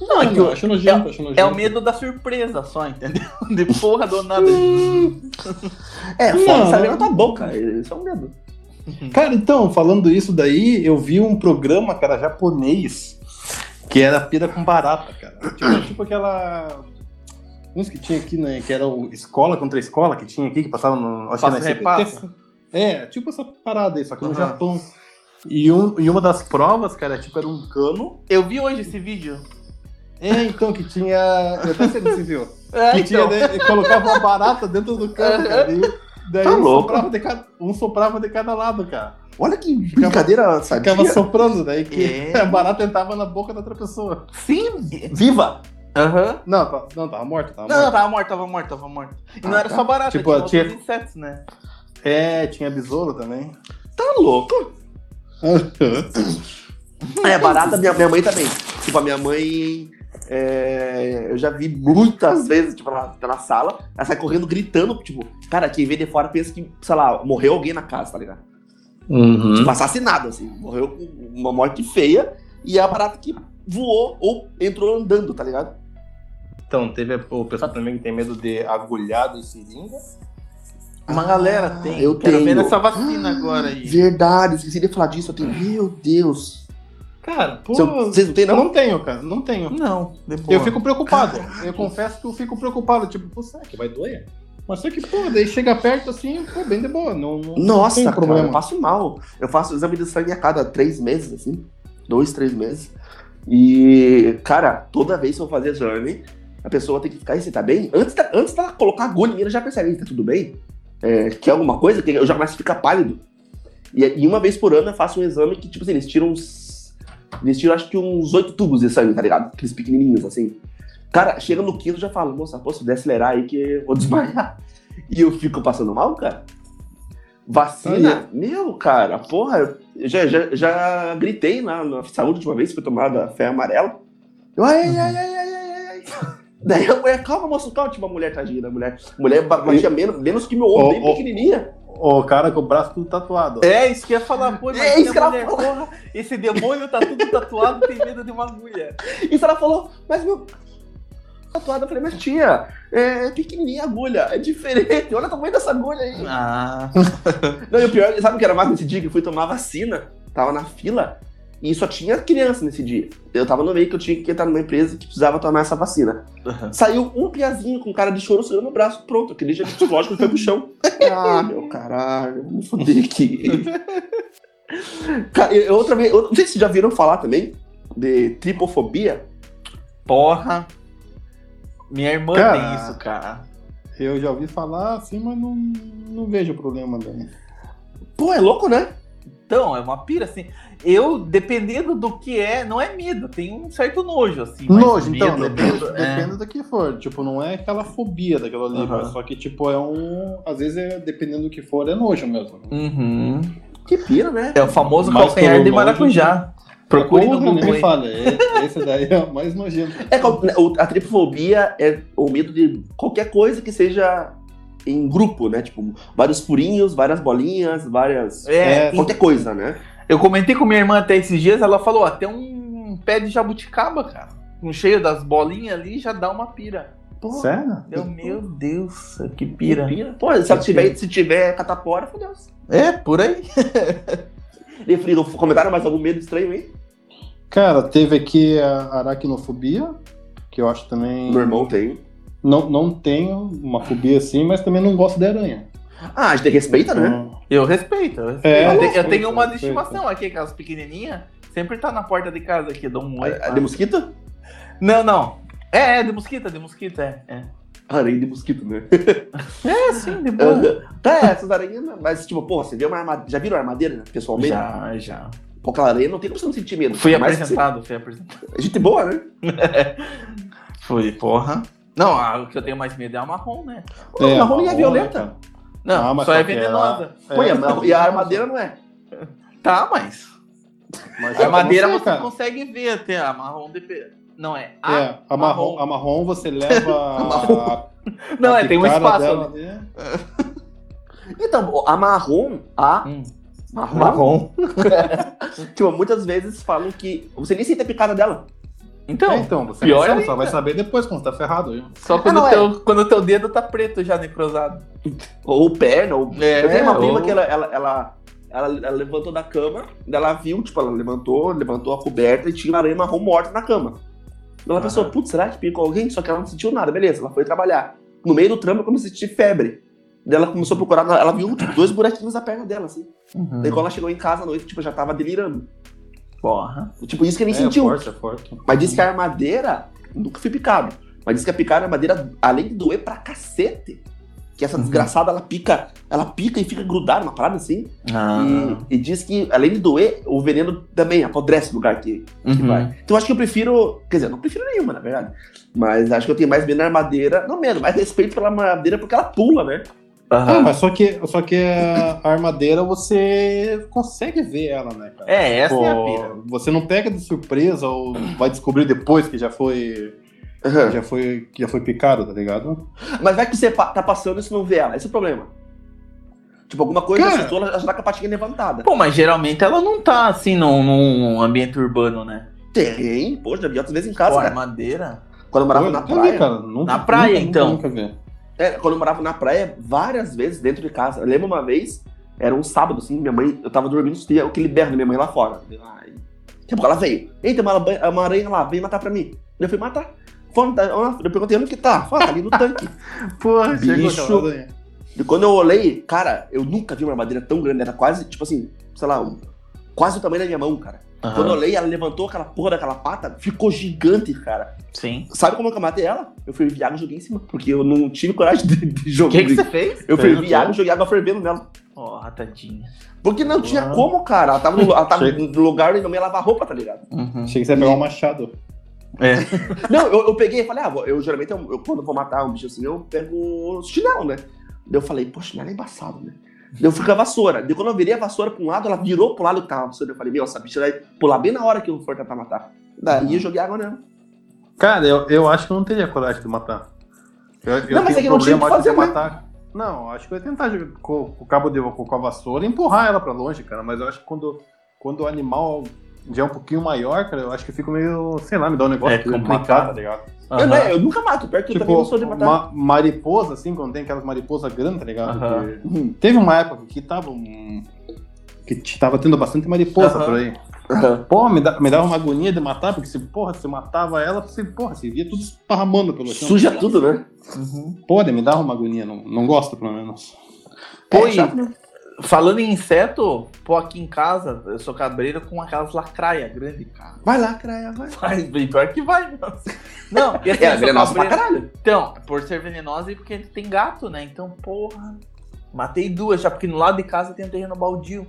Não, é que eu acho nojento, acho nojento. É o medo da surpresa só, entendeu? De porra do nada. É, foda saber na tua boca. Isso é um medo. Cara, então, falando isso daí, eu vi um programa, cara, japonês, que era pira com barata, cara. Tipo, tipo aquela. Uns que tinha aqui, né? Que era o escola contra escola que tinha aqui, que passava no. Acho que Passa na SBT. repassa. É, tipo essa parada aí, só que no Aham. Japão. E, um, e uma das provas, cara, tipo, era um cano. Eu vi hoje esse vídeo. É, então, que tinha. Eu até sei se você viu. É, que tinha, né, colocava uma barata dentro do cano, cara. E daí Tá um, louco. soprava de cada, um soprava de cada lado, cara. Olha que brincadeira sadia. Ficava soprando, daí que É. a barata entrava na boca da outra pessoa. Sim. Viva! Aham. Não, tá- não, tava morta, tava Não, não, morta. tava morto, tava morto, tava morto. E não Ah, era tá. só barata, Tipo, tinha tinha- outros insetos, né? É, tinha besouro também. Tá louco? É, barata, minha, minha mãe também. Tipo, a minha mãe. É, eu já vi muitas vezes, tipo, ela tá na sala, ela sai correndo gritando, tipo, cara, quem vê de fora pensa que, sei lá, morreu alguém na casa, tá ligado? Uhum. Tipo, assassinado, assim. Morreu com uma morte feia e é a barata que voou ou entrou andando, tá ligado? Então, teve o pessoal também que tem medo de agulhado e seringa. Uma Ah, galera tem. eu Quero ver tenho. nessa vacina agora aí. Verdade, esqueci de falar disso. Eu tenho. Meu Deus. Cara, pô. Vocês não tem, eu não? não tenho, cara, não tenho. Não, depois. Eu fico preocupado. Eu confesso que eu fico preocupado. Tipo, pô, será que vai doer? Mas só que, pô, daí chega perto assim, pô, bem de boa. Não, não, não Nossa, tem cara, problema. eu passo mal. Eu faço exame de sangue a cada três meses, assim. Dois, três meses. E, cara, toda vez que eu fazer exame, a pessoa tem que ficar, "E você tá bem? Antes, da, antes dela colocar a agulha em mim, ela já percebe, "E, tá tudo bem? É, quer alguma coisa? Que eu já começo a ficar pálido. E, e uma vez por ano eu faço um exame que, tipo assim, eles tiram uns. Eles tiram acho que uns oito tubos de sangue, tá ligado? Aqueles pequenininhos, assim. Cara, chega no quinto já falo, moça, se puder acelerar aí que eu vou desmaiar. E eu fico passando mal, cara. Vacina? Meu, cara, porra, eu já, já, já gritei na, na saúde de uma vez, foi tomada fé amarela. Eu, ai, ai, ai, ai, ai, ai, ai. Daí a mulher, calma, moço, calma, tipo, a mulher tadinha, a mulher. A mulher ba- batia menos, menos que meu ombro, Ô, bem ô. pequenininha. O cara com o braço tudo tatuado. É, isso que ia falar, pô, É isso que ela mulher, fala. porra, esse demônio tá tudo tatuado, tem medo de uma agulha. Isso ela falou, mas meu. Tatuada, eu falei, mas tia, é pequenininha a agulha, é diferente, olha o tamanho dessa agulha aí. Ah, Não, e o pior, sabe o que era mais nesse dia? Que eu fui tomar vacina, tava na fila, e só tinha criança nesse dia. Eu tava no meio que eu tinha que entrar numa empresa que precisava tomar essa vacina. Saiu um piazinho com cara de choro segurando o braço, pronto, aquele dia psicológico foi pro chão. Ah, meu caralho, vou foder aqui. Cara, eu- outra vez, eu não sei se vocês já viram falar também de tripofobia. porra. Minha irmã Cara. tem isso, cara. Eu já ouvi falar assim, mas não, não vejo problema dele. Pô, é louco, né? Então, é uma pira, assim. Eu, dependendo do que é, não é medo, tem um certo nojo, assim. Nojo, então, medo, depende, medo, é. depende do que for. Tipo, não é aquela fobia daquela ali, mas só que, tipo, é um. Às vezes, é, dependendo do que for, é nojo mesmo. Uhum. Que pira, né? É o famoso Mas calcanhar de maracujá. Procure no Porra, nem Google. me aí. fala. é- Esse daí é o mais nojento. É, a tripofobia é o medo de qualquer coisa que seja em grupo, né? Tipo, vários furinhos, várias bolinhas, várias. É, É, Qualquer coisa, né? eu comentei com minha irmã até esses dias, ela falou, até um pé de jabuticaba, cara. Um cheio das bolinhas ali já dá uma pira. Porra, Sério? Deu, meu Deus, que que pira. pira. Pô, se tiver, se tiver catapora, fodeu. É, por aí. Frido, comentaram mais algum medo estranho aí? Cara, teve aqui a aracnofobia, que eu acho também. Meu irmão tem. Não, não tenho uma fobia assim, mas também não gosto de aranha. Ah, a gente respeita, né? Então, Eu respeito. Eu, respeito. É, eu, respeito, tenho uma de respeito. estimação aqui, aquelas pequenininhas. Sempre tá na porta de casa aqui, dou um oi. A- a De mosquito? Não, não. É, é, de mosquita, de mosquita, é. É, Aranha de mosquito, né? é sim, de boa. Tá, essas aranhas, né? mas tipo, porra, você vê uma armadeira. Já viram a armadeira, né? Pessoalmente? Já, já. Pô, aquela aranha não tem como você não sentir medo. Fui apresentado, fui apresentado. você- Gente boa, né? Fui, porra. Não, a- o que eu tenho mais medo é a marrom, né? Pô, a marrom é marrom, violenta. né, cara? Não, Ah, mas só é só que ela- venenosa. É, Pô, e, a, não, e a não, armadeira não é. Tá, mas. Mas A armadeira não sei, você cara. consegue ver até. A marrom Não é. A É, a marrom, marrom. a marrom você leva a, marrom. Não, a é, tem um espaço dela ali. ali. Então, a marrom, a Hum. marrom, tipo, muitas vezes falam que você nem sente a picada dela. Então, é, então você pior não sabe, só vai saber depois quando tá ferrado. Viu? só quando, não, o teu, quando o teu dedo tá preto já necrosado. Ou perna, ou. É, eu tenho uma prima ou- que ela, ela, ela, ela- ela levantou da cama, daí ela viu, tipo, ela levantou, levantou a coberta e tinha uma aranha marrom morta na cama. Ela pensou, putz, será que picou alguém? Só que ela não sentiu nada, beleza, ela foi trabalhar. No meio do trampo, ela começou a sentir febre. Daí ela começou a procurar, ela viu tipo, dois buraquinhos na perna dela, assim. Uhum. Daí quando ela chegou em casa à noite, tipo, já tava delirando. Porra. Tipo, isso que nem é sentiu. forte, é forte. Mas disse que a armadeira, nunca fui picado, mas disse que a picar a armadeira, além de doer pra cacete, que essa Uhum. desgraçada, ela pica, ela pica e fica grudada, uma parada assim. Ah. E, e diz que, além de doer, o veneno também apodrece o lugar que, que Uhum. vai. Então eu acho que eu prefiro, quer dizer, eu não prefiro nenhuma, na verdade. Mas acho que eu tenho mais medo na armadeira, não medo, mais respeito pela armadeira porque ela pula, né? Ah, Aham. mas só que, só que a armadeira você consegue ver ela, né, cara? É, essa é a Pô, pira. Você não pega de surpresa ou vai descobrir depois que já foi, já foi, que já foi picado, tá ligado? Mas vai que você tá passando e você não vê ela, esse é o problema. Tipo, alguma coisa Cara. assustou, ela já tá com a patinha levantada. Pô, mas geralmente ela não tá assim num, num ambiente urbano, né? Tem, pô, já vi outras vezes em casa, Pô, cara. armadeira. Quando eu morava Eu na praia. vi, cara. Nunca- Na praia, nunca, então. Nunca vi. É, quando eu morava na praia, várias vezes dentro de casa. Eu lembro uma vez, era um sábado, assim, minha mãe, eu tava dormindo, tinha aquele berro da minha mãe lá fora. Ai. Daqui a pouco ela veio. Eita, uma, aranha- uma aranha lá, vem matar pra mim. Eu fui matar. Tá? Eu perguntei onde que tá. Fala, tá ali no tanque. Porra, Bicho. E quando eu olhei, cara, eu nunca vi uma armadeira tão grande. Era quase, tipo assim, sei lá, um- quase o tamanho da minha mão, cara. Quando eu olhei, ela levantou aquela porra daquela pata, ficou gigante, cara. Sim. Sabe como que eu matei ela? Eu fervi água e joguei em cima, porque eu não tive coragem de, de O jogar. que, que você fez? Eu o quê? água e joguei água fervendo nela. Ó, tadinha. Porque não tinha Ah. como, cara. Ela tava no, ela tava no lugar onde minha mãe lava roupa, tá ligado? Uhum. Achei que você ia pegar um machado. É. Não, eu, eu peguei e falei, ah, eu geralmente, eu, eu- quando eu vou matar um bicho assim, eu pego chinelo, né? Daí eu falei, poxa, chinelo é embaçado, né? Eu fui com a vassoura. Daí quando eu virei a vassoura pra um lado, ela virou pro lado que tava a vassoura. Eu falei, meu, essa bicha vai pular bem na hora que eu for tentar matar. Daí eu joguei água nela. Cara, eu, eu acho que eu não teria coragem de matar. Eu, eu Não, mas é que não tinha o que de fazer, né? matar. Não, acho que eu ia tentar jogar com, com o cabo de com, a vassoura e empurrar ela pra longe, cara. Mas eu acho que quando, quando o animal já é um pouquinho maior, cara, eu acho que eu fico meio, sei lá, me dá um negócio É de complicado. matar, tá ligado? Eu, né, eu nunca mato, perto que eu também não sou de Tipo, matar. ma- mariposa, assim, quando tem aquelas mariposas grandes, tá ligado? Que- Hum. Teve uma época que tava um. que tava tendo bastante mariposa Aham. por aí. Pô, me, dá, me dava uma agonia de matar, porque se, porra, se matava ela, você, porra, você via tudo esparramando pelo chão. Suja tudo, né? Uhum. Pô, me dava uma agonia, não, não gosto, pelo menos. Pô, É e né? Falando em inseto, pô, aqui em casa, eu sou cabreiro com aquelas lacraia grande, cara. Vai lá, craia, vai. Vai, bem pior que vai, meu. Não, e assim, É, venenosa pra caralho. Então, por ser venenosa e porque tem gato, né? Então, porra. Matei duas, já porque no lado de casa tem um terreno baldio.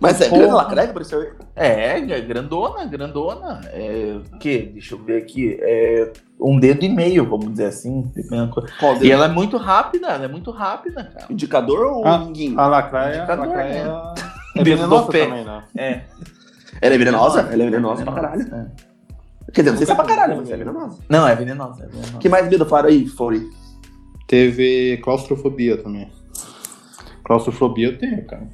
Mas é Porra. grande lacraia, pareceu aí. É, é grandona, grandona. É, o quê? Deixa eu ver aqui. É um dedo e meio, vamos dizer assim. E dedo? ela é muito rápida, ela é muito rápida, cara. Indicador ou Ah, ninguém? A lacraia, a Indicador, lacraia né? é Dedo venenosa do pé. também, né? É. Ela é venenosa? Ela é venenosa pra caralho. É. Quer dizer, não sei se é pra caralho, mas é venenosa. Não, é venenosa, é venenosa. que mais medo falaram aí, Fori? Teve claustrofobia também. Claustrofobia eu tenho, cara.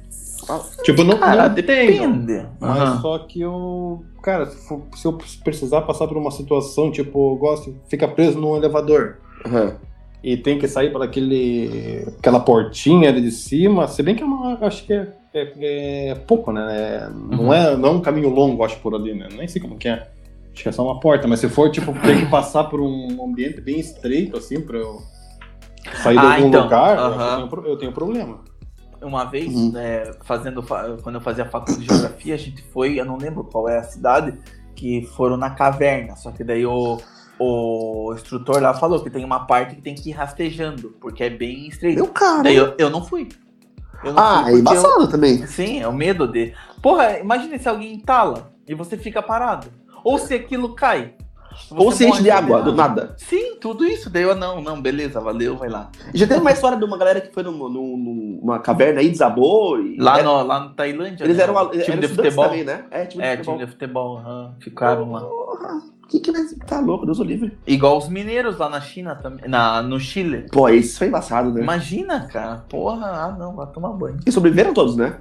Tipo, não, Cara, não depende. Mas Aham. só que eu. Cara, se, for- se eu precisar passar por uma situação, tipo, eu gosto, fica preso num elevador Aham. e tem que sair por aquele, aquela portinha ali de cima, se bem que é uma, acho que é, é- é pouco, né? É- não, Uhum. é, não é um caminho longo, acho, por ali, né? Nem sei como que é. Acho que é só uma porta, mas se for, tipo, tem que passar por um ambiente bem estreito, assim, pra eu sair de Ah, algum então, lugar, aham. eu, tenho, eu tenho problema. Uma vez, Uhum. né, fazendo, fa- quando eu fazia faculdade de geografia, a gente foi, eu não lembro qual é a cidade, que foram na caverna. Só que daí o, o instrutor lá falou que tem uma parte que tem que ir rastejando, porque é bem estreito. Meu cara. Daí eu, eu não fui. Eu não Ah, fui é porque eu- embaçado também. Sim, é o medo de. Porra, imagina se alguém entala e você fica parado. Ou se aquilo cai. Ou Você se enche morre de água, do nada. Sim, tudo isso. Daí eu, não, não, beleza, valeu, vai lá. Já teve uma história de uma galera que foi num- num- numa caverna aí, desabou e... Lá, era- no, lá no Tailândia. Eles né, eram, o eram time de futebol. também, né? É, time de É, futebol. time de futebol, aham, ficaram lá. Porra, que que vai... Tá louco, Deus o livre. Igual os mineiros lá na China também, na, no Chile. Pô, isso foi embaçado, né? Imagina, cara. Porra, ah não, vai tomar banho. E sobreviveram todos, né?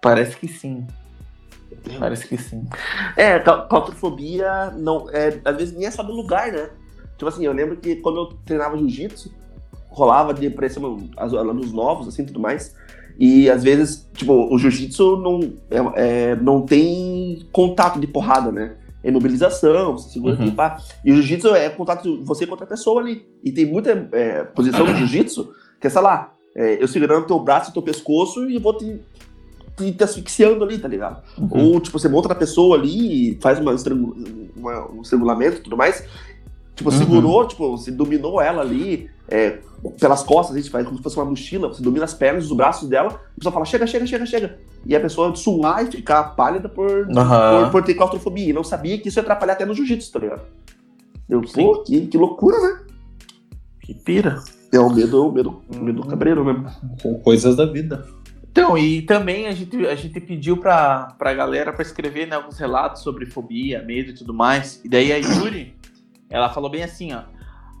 Parece que sim. Parece que sim. É, claustrofobia não, é, às vezes nem é só do lugar, né? Tipo assim, eu lembro que quando eu treinava jiu-jitsu, rolava de as- alunos novos, assim, tudo mais. E às vezes, tipo, o jiu-jitsu não, é, é, não tem contato de porrada, né? É imobilização, você segura Uhum. pá. E o jiu-jitsu é contato de você contra a pessoa ali. E tem muita é, posição no jiu-jitsu que é, sei lá, é, eu segurando teu braço e teu pescoço e vou te, te, te asfixiando ali, tá ligado? Uhum. Ou, tipo, você monta na pessoa ali e faz uma, uma- um estrangulamento e tudo mais. Tipo, Uhum. segurou, tipo, você dominou ela ali, é, pelas costas, a gente faz como se fosse uma mochila, você domina as pernas, os braços dela, a pessoa fala, chega, chega, chega, chega. E a pessoa suar e ficar pálida por, Aham. por, por ter claustrofobia. E não sabia que isso ia atrapalhar até no jiu-jitsu, tá ligado? Eu, pô, que, que loucura, né? Que pira. É o medo, o medo, o medo cabreiro mesmo. Com coisas da vida. Então, e também a gente, a gente pediu pra, pra galera pra escrever né, alguns relatos sobre fobia, medo e tudo mais. E daí a Yuri, ela falou bem assim, ó.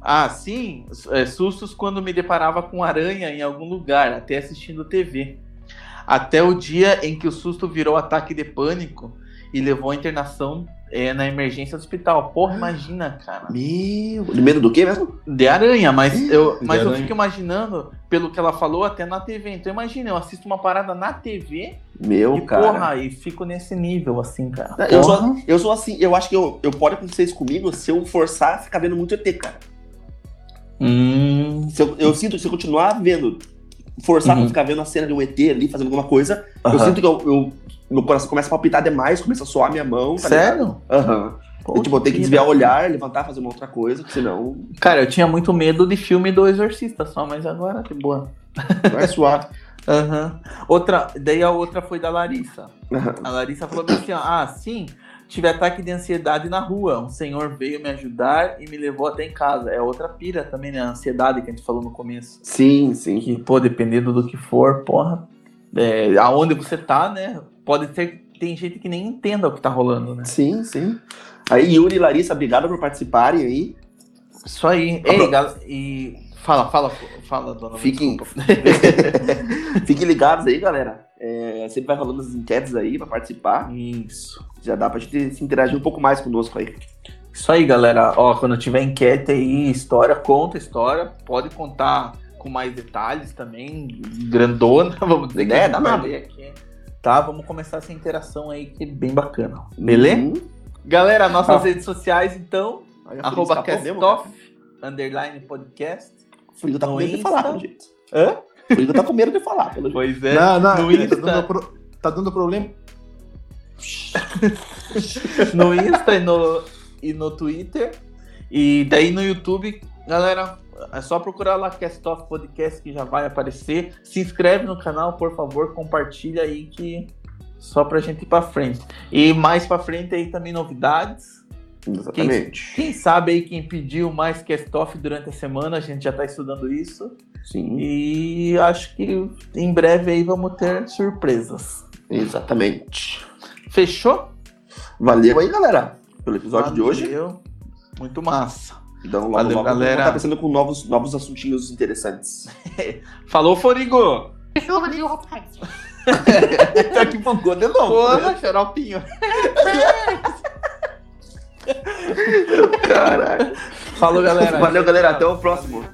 Ah, sim, é, sustos quando me deparava com aranha em algum lugar, até assistindo TV. Até o dia em que o susto virou ataque de pânico e levou à internação é, na emergência do hospital. Porra, imagina, cara. Meu, de medo do quê mesmo? De aranha, mas eu, mas eu fico imaginando, pelo que ela falou, até na TV. Então imagina, eu assisto uma parada na TV Meu, e, cara. porra, e fico nesse nível, assim, cara. Eu sou, eu sou assim, eu acho que eu, eu pode acontecer isso comigo se eu forçar a ficar vendo muito ET, cara. Hum, Se eu, eu sinto se eu continuar vendo, forçar Uhum. pra ficar vendo a cena de um ET ali, fazendo alguma coisa, eu aham. sinto que eu, eu- meu coração começa a palpitar demais, começa a suar minha mão, tá? Sério? Aham. Eu, tipo, eu tenho que desviar o olhar, levantar, fazer uma outra coisa, porque senão Cara, eu tinha muito medo de filme do Exorcista só, mas agora que boa. vai suar. Aham. Outra, daí a outra foi da Larissa. A Larissa falou assim: ó, ah, sim, tive ataque de ansiedade na rua. Um senhor veio me ajudar e me levou até em casa. É outra pira também, né? A ansiedade que a gente falou no começo. Sim, sim. que, pô, dependendo do que for, porra, é, aonde você tá, né? Pode ser que tem gente que nem entenda o que tá rolando, né? Sim, sim. Aí, Yuri e Larissa, obrigado por participarem aí. Isso aí. Ei, e fala, fala, fala, dona. Fiquem, fiquem ligados aí, galera. É, sempre vai rolando as enquetes aí pra participar. Isso. Já dá pra gente se interagir um pouco mais conosco aí. Isso aí, galera. Ó, quando tiver enquete aí, história, conta história. Pode contar com mais detalhes também, grandona, vamos dizer. que É, dá nada. ler aqui. Tá, vamos começar essa interação aí que é bem bacana. Beleza? Uhum. Galera, nossas Ah. redes sociais, então, arroba castoff, underline podcast. O Frigo tá com medo de falar, pelo jeito. Hã? O Frigo tá com medo de falar, pelo jeito. Pois é. não, não, no Insta. tá, dando pro- tá dando problema. no Insta e no, e no Twitter. E daí no YouTube, galera, é só procurar lá Cast Off Podcast que já vai aparecer. Se inscreve no canal, por favor, compartilha aí que só pra gente ir pra frente. E mais pra frente aí também novidades. Exatamente. Quem sabe aí quem pediu mais Cast Off durante a semana, a gente já tá estudando isso. Sim, E acho que em breve aí vamos ter surpresas. exatamente. Fechou? Valeu aí, galera, pelo episódio de hoje. Valeu. Muito massa. Então, logo, Valeu, logo, galera. vamos estar pensando com novos, novos assuntinhos interessantes. Falou, Forigo! Fechou, valeu, rapaz. Daqui pouco, de novo. Porra, xaropinho. Caralho. Falou, galera. Valeu, galera. Até o próximo.